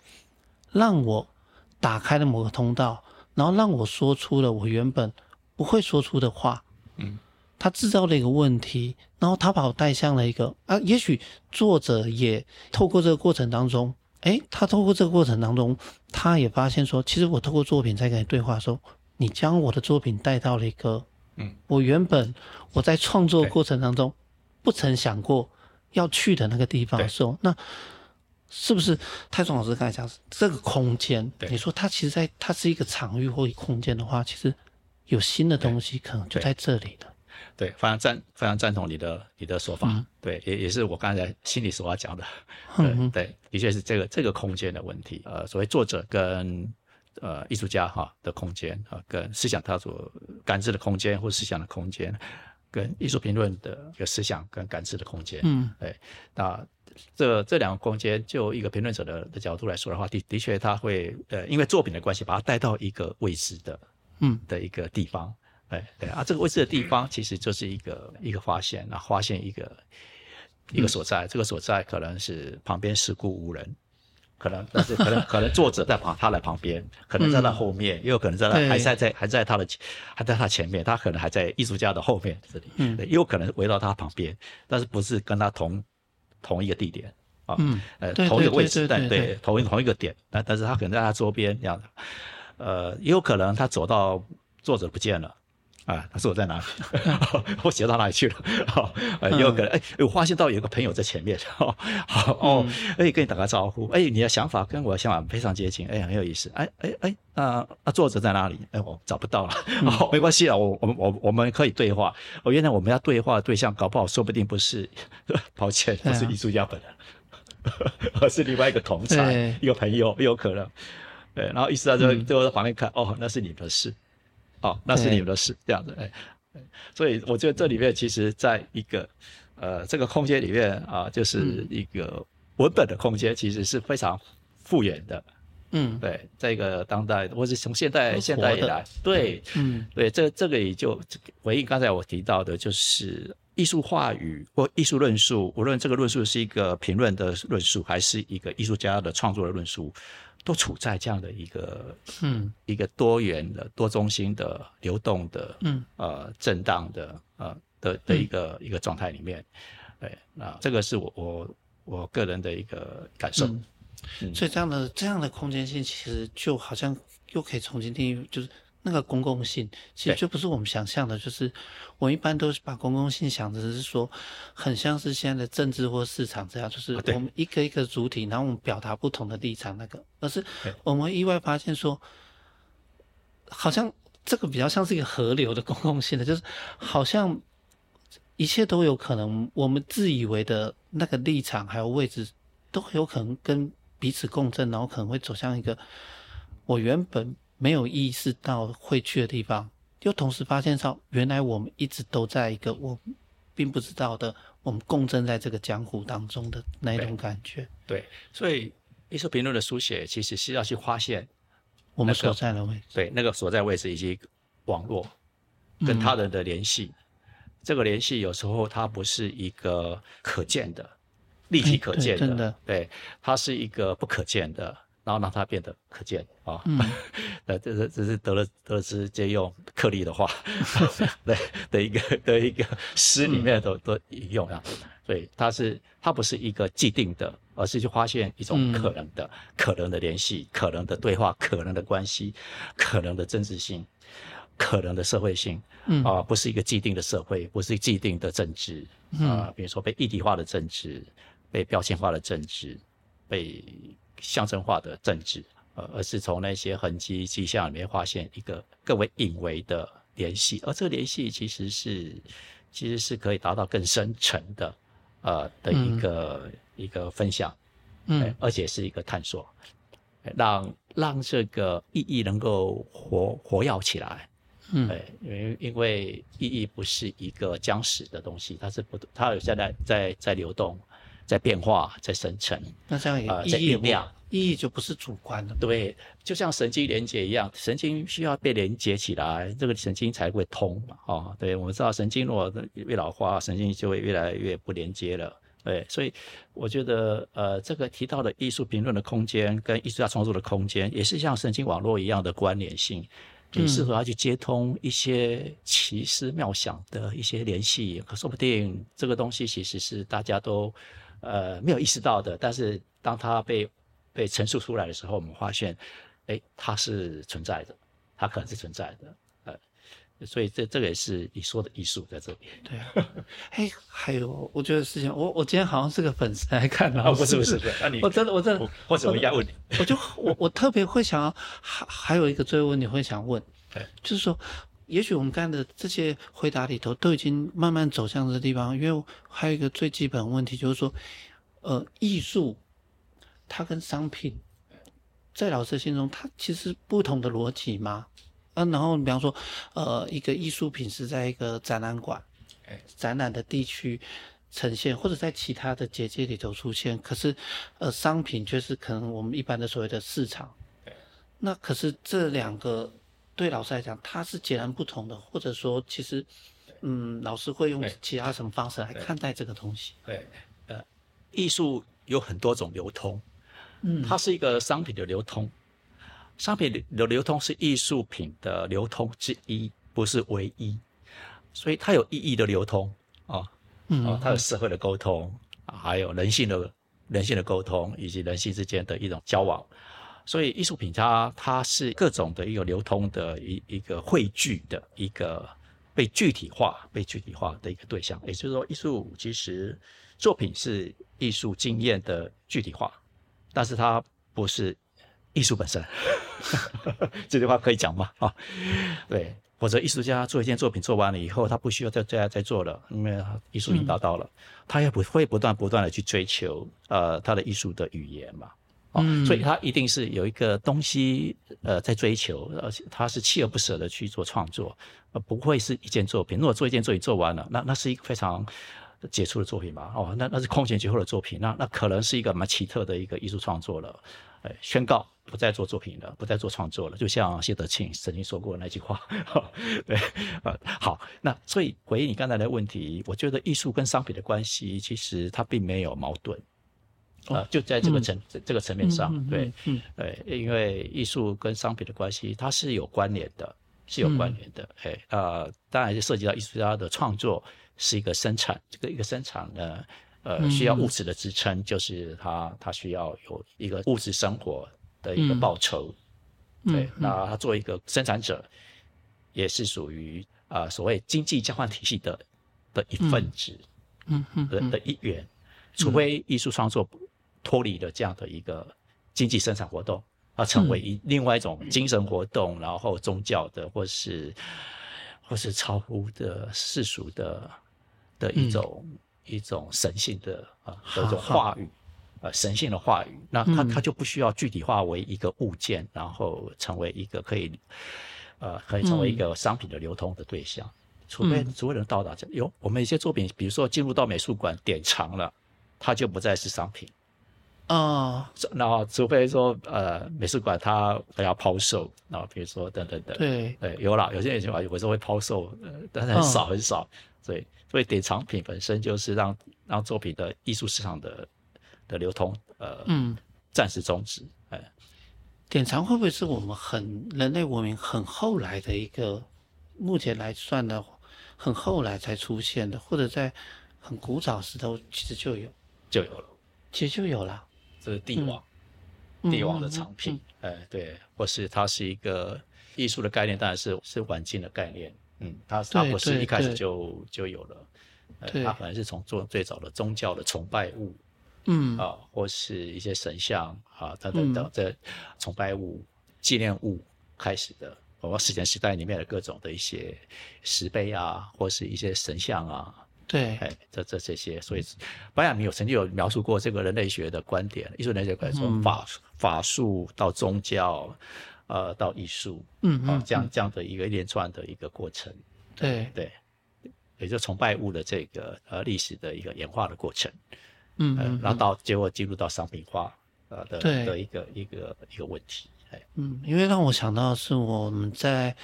让我打开了某个通道，然后让我说出了我原本不会说出的话。嗯，他制造了一个问题，然后他把我带向了一个啊，也许作者也透过这个过程当中。哎，他透过这个过程当中，他也发现说，其实我透过作品在跟你对话，说你将我的作品带到了一个，嗯，我原本我在创作过程当中不曾想过要去的那个地方。说那是不是泰松老师刚才讲这个空间？你说它其实，在它是一个场域或空间的话，其实有新的东西可能就在这里的。对，非常赞，非常赞同你的你的说法。对，也也是我刚才心里所要讲的。对对，的确是这个这个空间的问题。呃，所谓作者跟呃艺术家哈的空间啊，跟思想他所感知的空间或思想的空间，跟艺术评论的一个思想跟感知的空间。嗯，对。那这这两个空间，就一个评论者的的角度来说的话，的的确他会呃，因为作品的关系，把它带到一个未知的嗯的一个地方。哎，对啊，这个位置的地方其实就是一个一个发现，那发现一个一个所在，这个所在可能是旁边四顾无人，可能，但是可能可能作者在旁，他在旁边，可能在他后面，也有可能在他还在在还在他的还在他前面，他可能还在艺术家的后面这里，嗯，也有可能围到他旁边，但是不是跟他同同一个地点啊，嗯，呃，同一个位置，但对同一同一个点，但但是他可能在他周边这样的，呃，也有可能他走到作者不见了。啊，他说我在哪里？我写到哪里去了？好，也有可能。哎，我发现到有个朋友在前面。好，哦，哎，跟你打个招呼。哎，你的想法跟我的想法非常接近。哎，很有意思。哎，哎，哎，那那作者在哪里？哎，我找不到了。好，没关系啊，我我我我们可以对话。哦，原来我们要对话的对象，搞不好说不定不是，抱歉，不是艺术家本人，而是另外一个同才，一个朋友，有可能。对，然后意思就就在旁边看，哦，那是你的事。哦，那是你们的事，这样子，哎，所以我觉得这里面其实在一个，呃，这个空间里面啊，就是一个文本的空间，其实是非常复原的，嗯，对，在一个当代，或是从现代现代以来，对，嗯，对，这这个也就回应刚才我提到的，就是艺术话语或艺术论述，无论这个论述是一个评论的论述，还是一个艺术家的创作的论述。都处在这样的一个嗯一个多元的多中心的流动的嗯呃震荡的呃的的一个一个状态里面，对，那这个是我我我个人的一个感受。所以这样的这样的空间性，其实就好像又可以重新定义，就是。那个公共性其实就不是我们想象的，就是我一般都是把公共性想的是说，很像是现在的政治或市场这样，就是我们一个一个主体，然后我们表达不同的立场，那个，而是我们意外发现说，好像这个比较像是一个河流的公共性的，就是好像一切都有可能，我们自以为的那个立场还有位置，都有可能跟彼此共振，然后可能会走向一个我原本。没有意识到会去的地方，又同时发现到原来我们一直都在一个我并不知道的，我们共振在这个江湖当中的那一种感觉。对，所以艺术评论的书写其实是要去发现我们所在的位置，对那个所在位置以及网络跟他人的联系。这个联系有时候它不是一个可见的、立体可见的，对，它是一个不可见的。然后让它变得可见啊，呃，这是这是德勒德勒兹借用克利的话，对的一个的一个诗里面的的引用啊，所以它是它不是一个既定的，而是去发现一种可能的、可能的联系、可能的对话、可能的关系、可能的政治性、可能的社会性，啊，不是一个既定的社会，不是既定的政治啊，比如说被异地化的政治、被标签化的政治、被。象征化的政治，呃，而是从那些痕迹迹象里面发现一个更为隐微的联系，而这个联系其实是其实是可以达到更深层的，呃的一个一个分享，嗯，而且是一个探索，让让这个意义能够活活跃起来，嗯，对，因为因为意义不是一个僵死的东西，它是不，它有现在在在流动。在变化，在生成，那这样也在酝酿，意义就不是主观的。对，就像神经连接一样，神经需要被连接起来，这个神经才会通嘛。哦，对，我们知道神经如果越老化，神经就会越来越不连接了。对，所以我觉得，呃，这个提到的艺术评论的空间跟艺术家创作的空间，也是像神经网络一样的关联性，你适合要去接通一些奇思妙想的一些联系。可说不定这个东西其实是大家都。呃，没有意识到的，但是当它被被陈述出来的时候，我们发现，哎，它是存在的，它可能是存在的，呃，所以这这个也是你说的艺术在这边。对啊，哎，还有，我觉得事情，我我今天好像是个粉丝来看的，不是不是不是，那你我真的我真的，或者我应该问你，我就我我特别会想要，还还有一个追问，你会想问，对，就是说。也许我们刚才的这些回答里头都已经慢慢走向这地方，因为还有一个最基本问题就是说，呃，艺术它跟商品在老师心中，它其实不同的逻辑吗？啊，然后比方说，呃，一个艺术品是在一个展览馆、展览的地区呈现，或者在其他的结界里头出现，可是，呃，商品却是可能我们一般的所谓的市场。那可是这两个。对老师来讲，它是截然不同的，或者说，其实，嗯，老师会用其他什么方式来看待这个东西？对，呃，艺术有很多种流通，嗯，它是一个商品的流通，商品的流通是艺术品的流通之一，不是唯一，所以它有意义的流通啊，啊，它有社会的沟通，还有人性的人性的沟通，以及人性之间的一种交往。所以艺术品它它是各种的一个流通的一一个汇聚的一个被具体化、被具体化的一个对象。也就是说，艺术其实作品是艺术经验的具体化，但是它不是艺术本身。这句话可以讲吗？啊，对，或者艺术家做一件作品做完了以后，他不需要再再再做了，因为艺术已经达到了，他也不会不断不断的去追求呃他的艺术的语言嘛。嗯，所以他一定是有一个东西，呃，在追求，而且他是锲而不舍的去做创作，呃，不会是一件作品。如果做一件作品做完了，那那是一个非常杰出的作品吧？哦，那那是空前绝后的作品，那那可能是一个蛮奇特的一个艺术创作了。哎，宣告不再做作品了，不再做创作了，就像谢德庆曾经说过那句话。对，呃，好，那所以回应你刚才的问题，我觉得艺术跟商品的关系其实它并没有矛盾。呃，就在这个层这个层面上，对，对，因为艺术跟商品的关系，它是有关联的，是有关联的。哎，呃，当然就涉及到艺术家的创作是一个生产，这个一个生产呢，呃，需要物质的支撑，就是他他需要有一个物质生活的一个报酬。对，那他作为一个生产者，也是属于啊所谓经济交换体系的的一份子，嗯嗯的的一员，除非艺术创作。脱离了这样的一个经济生产活动，而成为一另外一种精神活动，然后宗教的，或是或是超乎的世俗的的一种一种神性的啊的一种话语，呃神性的话语，那它它就不需要具体化为一个物件，然后成为一个可以呃可以成为一个商品的流通的对象，除非除非能到达这有我们一些作品，比如说进入到美术馆典藏了，它就不再是商品。啊，然后除非说，呃，美术馆它它要抛售，然后比如说等等等，对。对，有啦，有些美术馆有时候会抛售，呃，但是很少很少，所以所以典藏品本身就是让让作品的艺术市场的的流通，呃，嗯，暂时终止。哎，典藏会不会是我们很人类文明很后来的一个，目前来算的，很后来才出现的，或者在很古早时候其实就有？就有了，其实就有了。是帝王，帝王的藏品，哎，对，或是它是一个艺术的概念，当然是是晚近的概念，嗯，它它不是一开始就就有了，它可能是从做最早的宗教的崇拜物，嗯。啊，或是一些神像啊等等等这崇拜物、纪念物开始的，包括史前时代里面的各种的一些石碑啊，或是一些神像啊。对，哎，这这这些，所以白亚明有曾经有描述过这个人类学的观点，艺术人类学观点，从法法术到宗教，呃，到艺术，嗯嗯，这样这样的一个一连串的一个过程，对。对，也就崇拜物的这个呃历史的一个演化的过程，嗯嗯，然后到结果进入到商品化呃的的一个一个一个问题，哎，嗯，因为让我想到是我们在。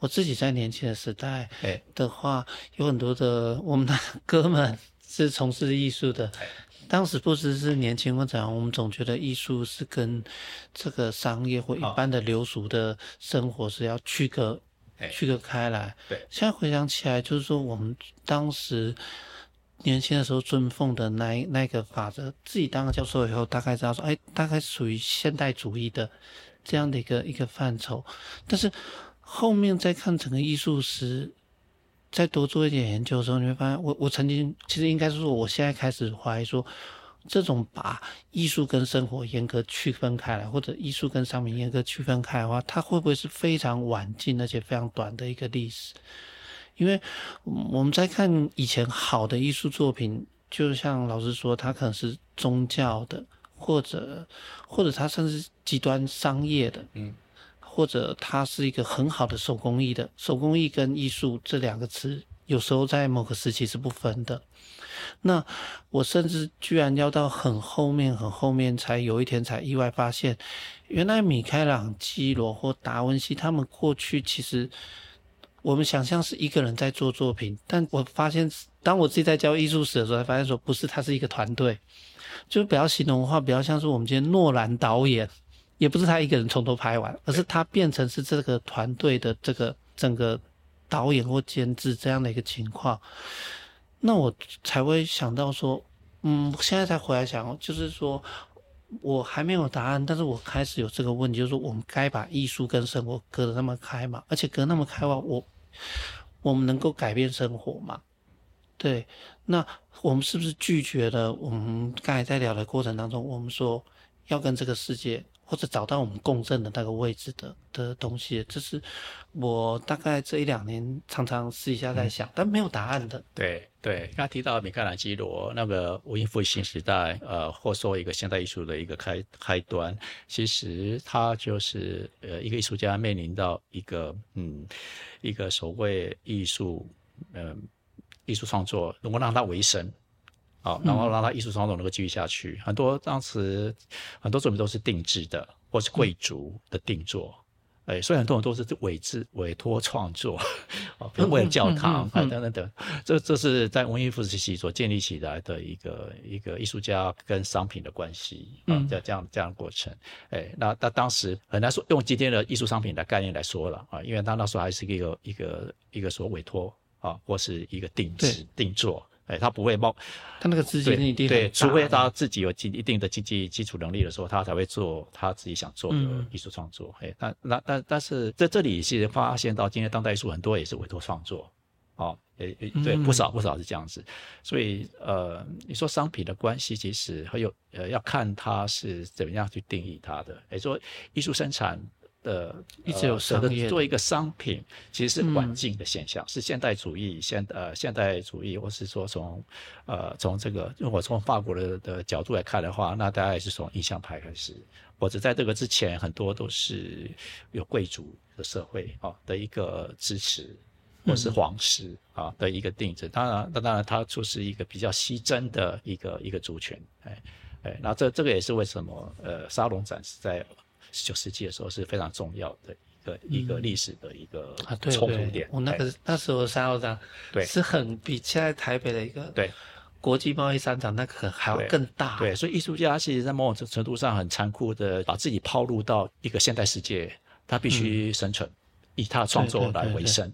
我自己在年轻的时代的话，有很多的我们的 哥们是从事艺术的。当时不只是年轻或怎样，我们总觉得艺术是跟这个商业或一般的流俗的生活是要区隔、区隔开来。对，现在回想起来，就是说我们当时年轻的时候尊奉的那那个法则，自己当了教授以后，大概知道说，哎，大概属于现代主义的这样的一个一个范畴，但是。后面再看整个艺术史，再多做一点研究的时候，你会发现，我我曾经其实应该是说，我现在开始怀疑说，这种把艺术跟生活严格区分开来，或者艺术跟商品严格区分开来的话，它会不会是非常晚近而且非常短的一个历史？因为我们在看以前好的艺术作品，就像老师说，它可能是宗教的，或者或者它甚至极端商业的，嗯。或者它是一个很好的手工艺的，手工艺跟艺术这两个词有时候在某个时期是不分的。那我甚至居然要到很后面、很后面才有一天才意外发现，原来米开朗基罗或达文西他们过去其实我们想象是一个人在做作品，但我发现当我自己在教艺术史的时候，才发现说不是，他是一个团队，就是比较形容的话，比较像是我们今天诺兰导演，也不是他一个人从头拍完，而是他变成是这个团队的这个整个导演或监制这样的一个情况，那我才会想到说，嗯，现在才回来想，就是说。我还没有答案，但是我开始有这个问题，就是说我们该把艺术跟生活隔得那么开嘛？而且隔那么开话，我我们能够改变生活嘛？对，那我们是不是拒绝了我们刚才在聊的过程当中，我们说要跟这个世界？或者找到我们共振的那个位置的的东西，这是我大概这一两年常常私底下在想，但没有答案的。对对，刚才提到米开朗基罗那个文艺复兴时代，呃，或说一个现代艺术的一个开开端，其实他就是呃一个艺术家面临到一个嗯一个所谓艺术嗯艺术创作能够让他为生。好，然后让他艺术创作能够继续下去。很多当时很多作品都是定制的，或是贵族的定做。哎，所以很多人都是委制委托创作，啊，比如为了教堂啊等等等。这这是在文艺复兴时期所建立起来的一个一个艺术家跟商品的关系啊，这这样这样的过程。哎，那那当时很难说用今天的艺术商品的概念来说了啊，因为他那时候还是一个一个一个所委托啊，或是一个定制定做。哎，他不会冒，他那个资金一定对，除非他自己有经一定的经济基础能力的时候，他才会做他自己想做的艺术创作。哎，但那但但是在这里是发现到今天当代艺术很多也是委托创作，哦，诶诶，对，不少不少是这样子。所以呃，你说商品的关系其实还有呃要看它是怎么样去定义它的。哎，说艺术生产。的一直有商业做一个商品，其实是环境的现象，是现代主义现呃现代主义，或是说从呃从这个如果从法国的的角度来看的话，那大概是从印象派开始，或者在这个之前，很多都是有贵族的社会啊的一个支持，或是皇室啊的一个定制。当然，那当然它就是一个比较西征的一个一个族群，哎哎，那这这个也是为什么呃沙龙展是在。十九世纪的时候是非常重要的一个一个历史的一个冲突点。我那个那时候三号站对是很比现在台北的一个对国际贸易商场那个还要更大。对，所以艺术家其实在某种程度上很残酷的把自己抛入到一个现代世界，他必须生存，以他的创作来维生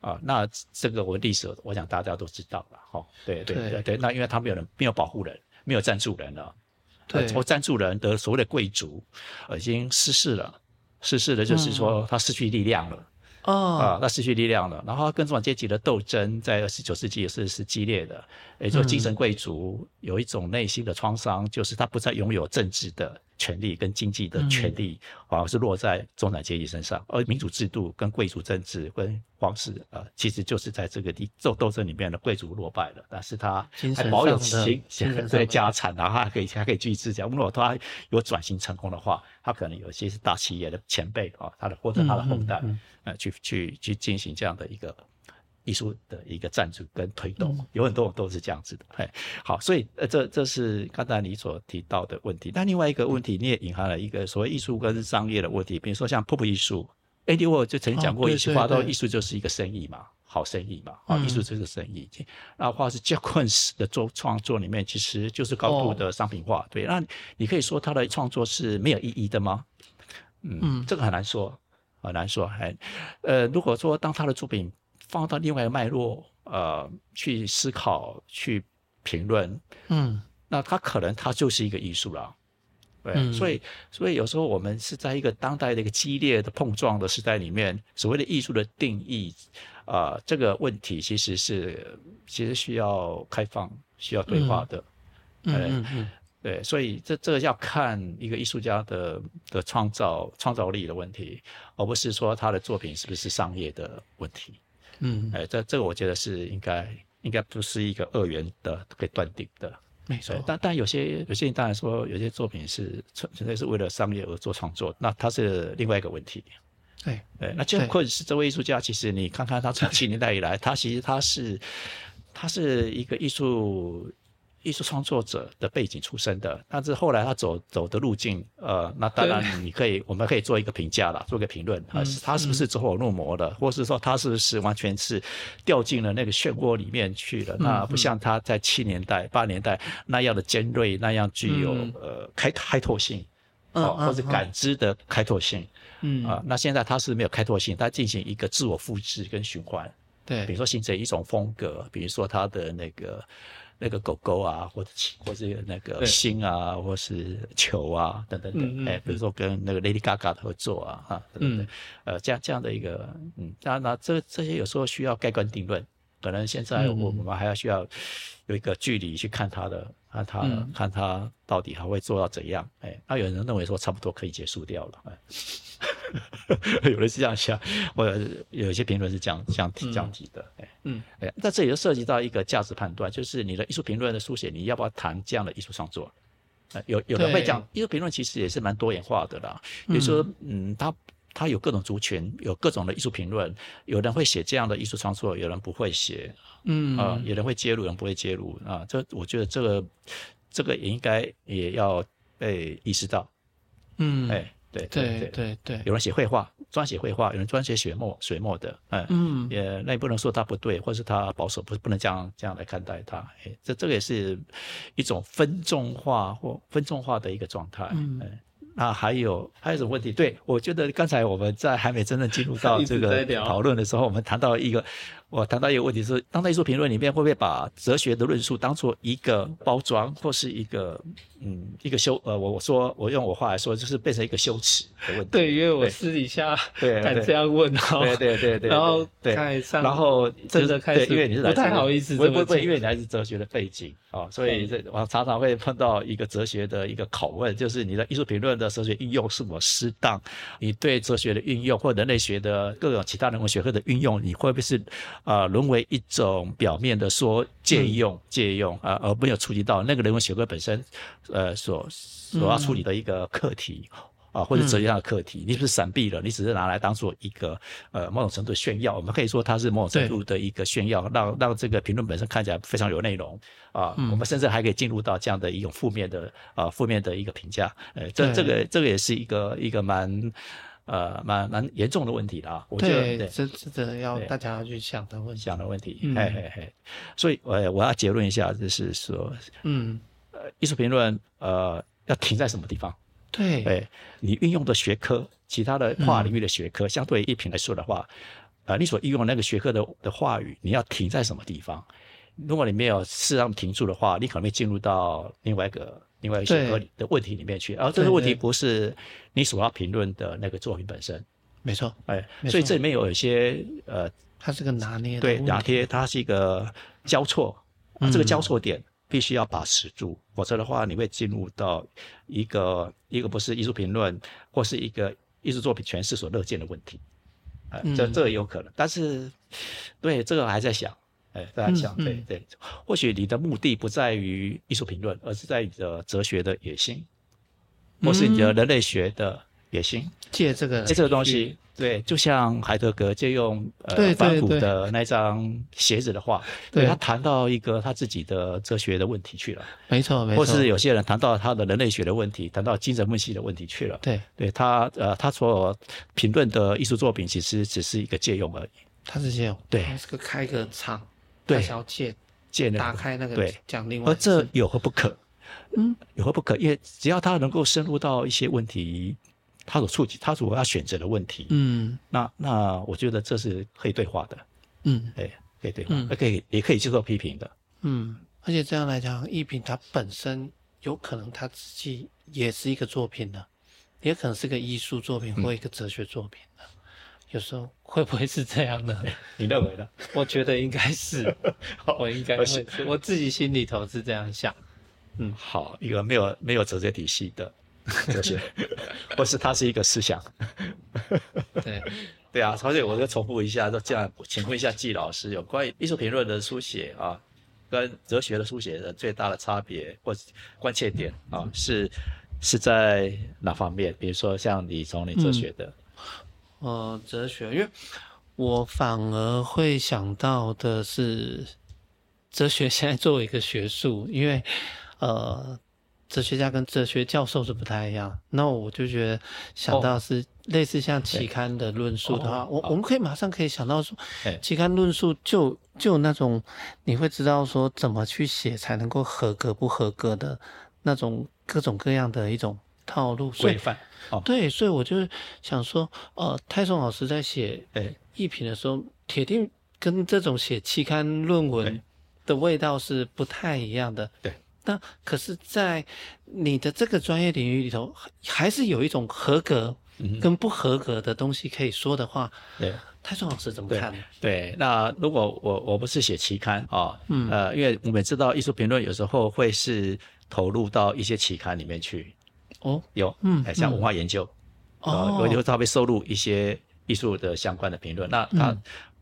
啊。那这个我历史我想大家都知道了哈。对对对对，那因为他没有人没有保护人，没有赞助人了。对，从赞助人的所谓的贵族，已经失势了，失势了，就是说他失去力量了。哦，啊，那失去力量了，然后跟中产阶级的斗争在二十九世纪也是是激烈的。也就精神贵族有一种内心的创伤，就是他不再拥有政治的。权力跟经济的权力，而是落在中产阶级身上，而民主制度跟贵族政治跟皇室，呃，其实就是在这个地斗斗争里面的贵族落败了，但是他还保有精神 对家产，然后还可以还可以继续自强。如果他有转型成功的话，他可能有些是大企业的前辈啊，他的或者他的后代，呃，去去去进行这样的一个。艺术的一个赞助跟推动，有很多都是这样子的。哎，好，所以呃，这这是刚才你所提到的问题。但另外一个问题，你也隐含了一个所谓艺术跟商业的问题。比如说像 pop 艺术，Andy Warhol 就曾经讲过一句话，说艺术就是一个生意嘛，好生意嘛，啊，艺术就是生意。那或是 Jack k u n s 的作创作里面，其实就是高度的商品化。对，那你可以说他的创作是没有意义的吗？嗯，这个很难说，很难说。还呃，如果说当他的作品。放到另外一个脉络，呃，去思考、去评论，嗯，那它可能它就是一个艺术了，对，所以，所以有时候我们是在一个当代的一个激烈的碰撞的时代里面，所谓的艺术的定义，啊，这个问题其实是其实需要开放、需要对话的，嗯嗯，对，所以这这个要看一个艺术家的的创造创造力的问题，而不是说他的作品是不是商业的问题。嗯，哎，这这个我觉得是应该应该不是一个二元的可以断定的，没错。但但有些有些人当然说有些作品是纯纯粹是为了商业而做创作，那它是另外一个问题。对，对，那杰克是这位艺术家，其实你看看他从七年代以来，他其实他是他是一个艺术艺术创作者的背景出身的，但是后来他走走的路径，呃，那当然你可以，我们可以做一个评价了，做个评论，啊，他是不是走火入魔了，或是说他是不是完全是掉进了那个漩涡里面去了？那不像他在七年代、八年代那样的尖锐，那样具有呃开开拓性，啊，或者感知的开拓性，嗯啊，那现在他是没有开拓性，他进行一个自我复制跟循环。对，比如说形成一种风格，比如说他的那个那个狗狗啊，或者或者那个星啊，或是球啊等等等，哎，比如说跟那个 Lady Gaga 的合作啊，哈，等等，呃，这样这样的一个，嗯，当然那这这些有时候需要盖棺定论，可能现在我们还要需要有一个距离去看他的，看他看他到底还会做到怎样，哎，那有人认为说差不多可以结束掉了，哎。有人是这样想，或者有一些评论是这样这样提这样提的，哎，嗯，哎，那这里就涉及到一个价值判断，就是你的艺术评论的书写，你要不要谈这样的艺术创作？有有人会讲，艺术评论其实也是蛮多元化的啦，比如说，嗯，他他有各种族群，有各种的艺术评论，有人会写这样的艺术创作，有人不会写，嗯啊，有人会揭露，有人不会揭露啊，这我觉得这个这个也应该也要被意识到，嗯，哎。对对对对，有人写绘画，专写绘画；有人专写水墨，水墨的，嗯，也那也不能说他不对，或是他保守，不是不能这样这样来看待他。哎，这这个也是一种分众化或分众化的一个状态。嗯，那还有还有什么问题？对我觉得刚才我们在还没真正进入到 这个讨论的时候，我们谈到一个。我谈到一个问题是，当代艺术评论里面会不会把哲学的论述当做一个包装，或是一个嗯一个羞呃我我说我用我话来说，就是变成一个羞耻的问题。对，因为我私底下对敢这样问哈。对对对对。然后对，然后真的开始，因为你是不太好意思，不不不，因为你还是哲学的背景啊，所以这我常常会碰到一个哲学的一个拷问，就是你的艺术评论的哲学应用是否适当？你对哲学的运用或人类学的各种其他人文学科的运用，你会不会是？啊，沦为一种表面的说借用、借用啊，而没有触及到那个人文学科本身，呃，所所要处理的一个课题啊，或者哲学上的课题，你是不是闪避了？你只是拿来当做一个呃某种程度的炫耀，我们可以说它是某种程度的一个炫耀，让让这个评论本身看起来非常有内容啊。我们甚至还可以进入到这样的一种负面的啊负面的一个评价，呃，这这个这个也是一个一个蛮。呃，蛮蛮严重的问题的啊！我觉得这这这要大家要去想的问想的问题，嘿嘿嘿。所以，我我要结论一下，就是说，嗯，呃，艺术评论，呃，要停在什么地方？对，哎，你运用的学科，其他的跨领域的学科，相对艺评来说的话，呃，你所运用那个学科的的话语，你要停在什么地方？如果你没有适当停住的话，你可能会进入到另外一个。另外一些合理的问题里面去，而这个问题不是你所要评论的那个作品本身，没错，哎，所以这里面有一些呃，它是个拿捏，对，拿捏，它是一个交错，这个交错点必须要把持住，否则的话，你会进入到一个一个不是艺术评论或是一个艺术作品诠释所乐见的问题，啊，这这个有可能，但是对这个还在想。哎，大家想，对对，或许你的目的不在于艺术评论，而是在你的哲学的野心，或是你的人类学的野心，借这个借这个东西，对，就像海德格借用呃梵谷的那张鞋子的画，对。他谈到一个他自己的哲学的问题去了，没错，没错，或是有些人谈到他的人类学的问题，谈到精神分析的问题去了，对，对他呃他所评论的艺术作品其实只是一个借用而已，他是借用，对，是个开个场。对，借借打开那个对，讲另外，而这有何不可？嗯，有何不可？因为只要他能够深入到一些问题，他所触及，他所要选择的问题，嗯，那那我觉得这是可以对话的，嗯，哎，可以对话，可以也可以接受批评的，嗯，而且这样来讲，艺品它本身有可能它自己也是一个作品的，也可能是个艺术作品或一个哲学作品的。有时候会不会是这样呢？你认为呢？我觉得应该是，我应该会，我自己心里头是这样想。嗯，好，一个没有没有哲学体系的 哲学，或是它是一个思想。对对啊，所以我就重复一下，就这样，请问一下季老师，有关于艺术评论的书写啊，跟哲学的书写的最大的差别或关切点啊，是是在哪方面？比如说像你从你哲学的。呃，哲学，因为我反而会想到的是哲学现在作为一个学术，因为呃，哲学家跟哲学教授是不太一样。那我就觉得想到是类似像期刊的论述的话，我我们可以马上可以想到说，期刊论述就就那种你会知道说怎么去写才能够合格不合格的那种各种各样的一种套路规范。对，所以我就想说，呃，泰松老师在写艺评的时候，铁定跟这种写期刊论文的味道是不太一样的。对。那可是，在你的这个专业领域里头，还是有一种合格跟不合格的东西可以说的话。对，泰松老师怎么看呢？对，那如果我我不是写期刊啊，嗯呃，因为我们知道艺术评论有时候会是投入到一些期刊里面去。哦，有，嗯，像文化研究，哦，有时候他会收录一些艺术的相关的评论，那他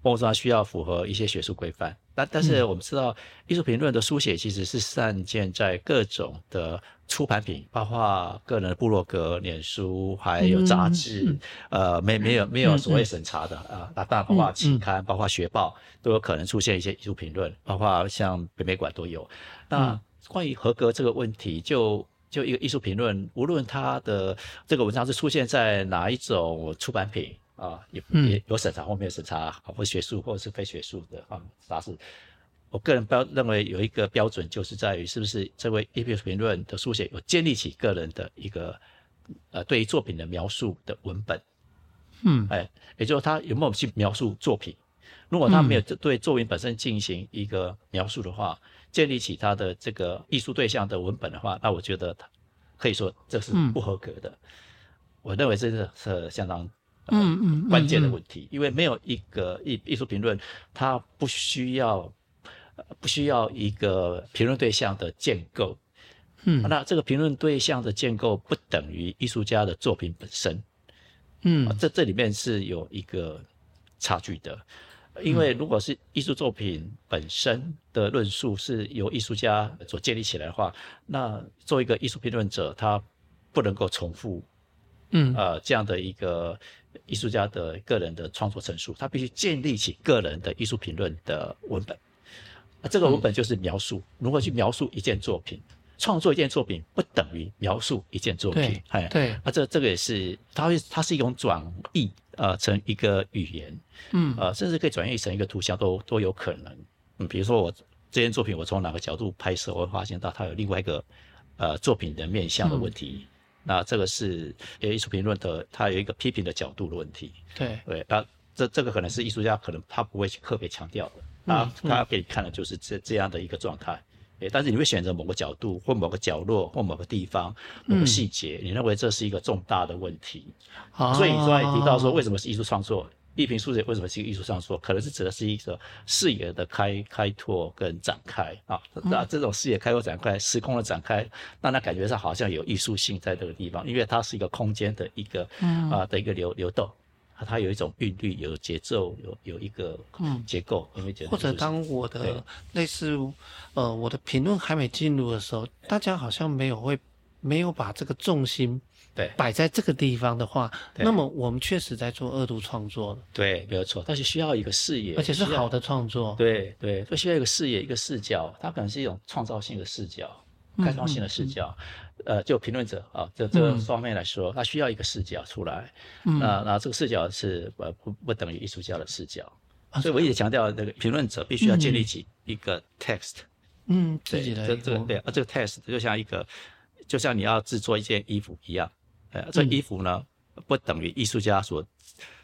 包括说他需要符合一些学术规范。但但是我们知道，艺术评论的书写其实是散见在各种的出版品，包括个人的部落格、脸书，还有杂志，呃，没没有没有所谓审查的啊，那当然包括期刊，包括学报都有可能出现一些艺术评论，包括像北美馆都有。那关于合格这个问题，就就一个艺术评论，无论他的这个文章是出现在哪一种出版品。啊，也也有审查或没有审查，或学术或者是非学术的啊杂志。我个人标认为有一个标准，就是在于是不是这位艺术评论的书写有建立起个人的一个呃对于作品的描述的文本。嗯，哎，也就是他有没有去描述作品？如果他没有对作品本身进行一个描述的话，建立起他的这个艺术对象的文本的话，那我觉得他可以说这是不合格的。我认为这是是相当。嗯嗯，关键的问题，因为没有一个艺艺术评论，它不需要，不需要一个评论对象的建构。嗯，那这个评论对象的建构不等于艺术家的作品本身。嗯，这这里面是有一个差距的，因为如果是艺术作品本身的论述是由艺术家所建立起来的话，那作为一个艺术评论者，他不能够重复。嗯，呃，这样的一个艺术家的个人的创作陈述，他必须建立起个人的艺术评论的文本。这个文本就是描述如何去描述一件作品，创作一件作品不等于描述一件作品。哎，对，啊，这这个也是，它会，它是一种转译，呃，成一个语言，嗯，呃，甚至可以转译成一个图像，都都有可能。嗯，比如说我这件作品，我从哪个角度拍摄，我会发现到它有另外一个呃作品的面向的问题。那这个是艺术评论的，它有一个批评的角度的问题。对对，那这这个可能是艺术家可能他不会去特别强调的。那他要给你看的就是这这样的一个状态。诶，但是你会选择某个角度或某个角落或某个地方某个细节，你认为这是一个重大的问题。所以你刚才提到说，为什么是艺术创作？艺评书写为什么是一个艺术创作？可能是指的是一个视野的开开拓跟展开啊，那这种视野开拓展开、时空的展开，让他感觉上好像有艺术性在这个地方，因为它是一个空间的一个啊的一个流流动，它有一种韵律、有节奏、有有一个结构，有没有觉得？或者当我的类似呃我的评论还没进入的时候，大家好像没有会没有把这个重心。对，摆在这个地方的话，那么我们确实在做二度创作了。对，没有错，但是需要一个视野，而且是好的创作。对对，就需要一个视野，一个视角，它可能是一种创造性的视角，开创性的视角。呃，就评论者啊，这这个方面来说，他需要一个视角出来。那那这个视角是呃不不等于艺术家的视角，所以我一直强调，那个评论者必须要建立起一个 text。嗯，自己的这这对啊，这个 text 就像一个，就像你要制作一件衣服一样。呃，这衣服呢，不等于艺术家所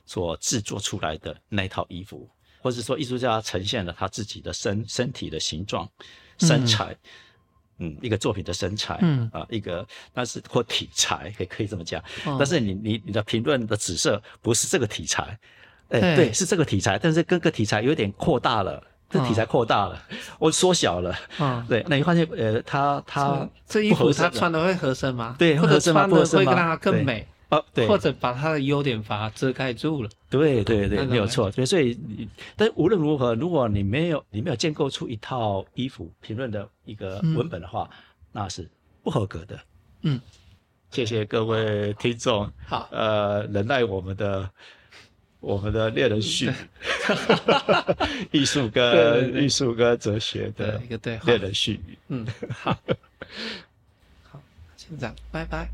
所制作出来的那套衣服，或者说艺术家呈现了他自己的身身体的形状、身材，嗯，一个作品的身材，嗯。啊，一个但是或题材，也可以这么讲。但是你你你的评论的紫色不是这个题材，哎，对，是这个题材，但是各个题材有点扩大了。这题材扩大了，我缩小了。啊，对，那你发现，呃，他他这衣服他穿的会合身吗？对，或者穿的会让它更美啊？对，或者把它的优点把它遮盖住了。对对对，没有错。所以，所以，但无论如何，如果你没有你没有建构出一套衣服评论的一个文本的话，那是不合格的。嗯，谢谢各位听众。好，呃，忍耐我们的。我们的猎人训，艺术跟艺术跟哲学的一个对猎人絮语。嗯，好，好，先这样，拜拜。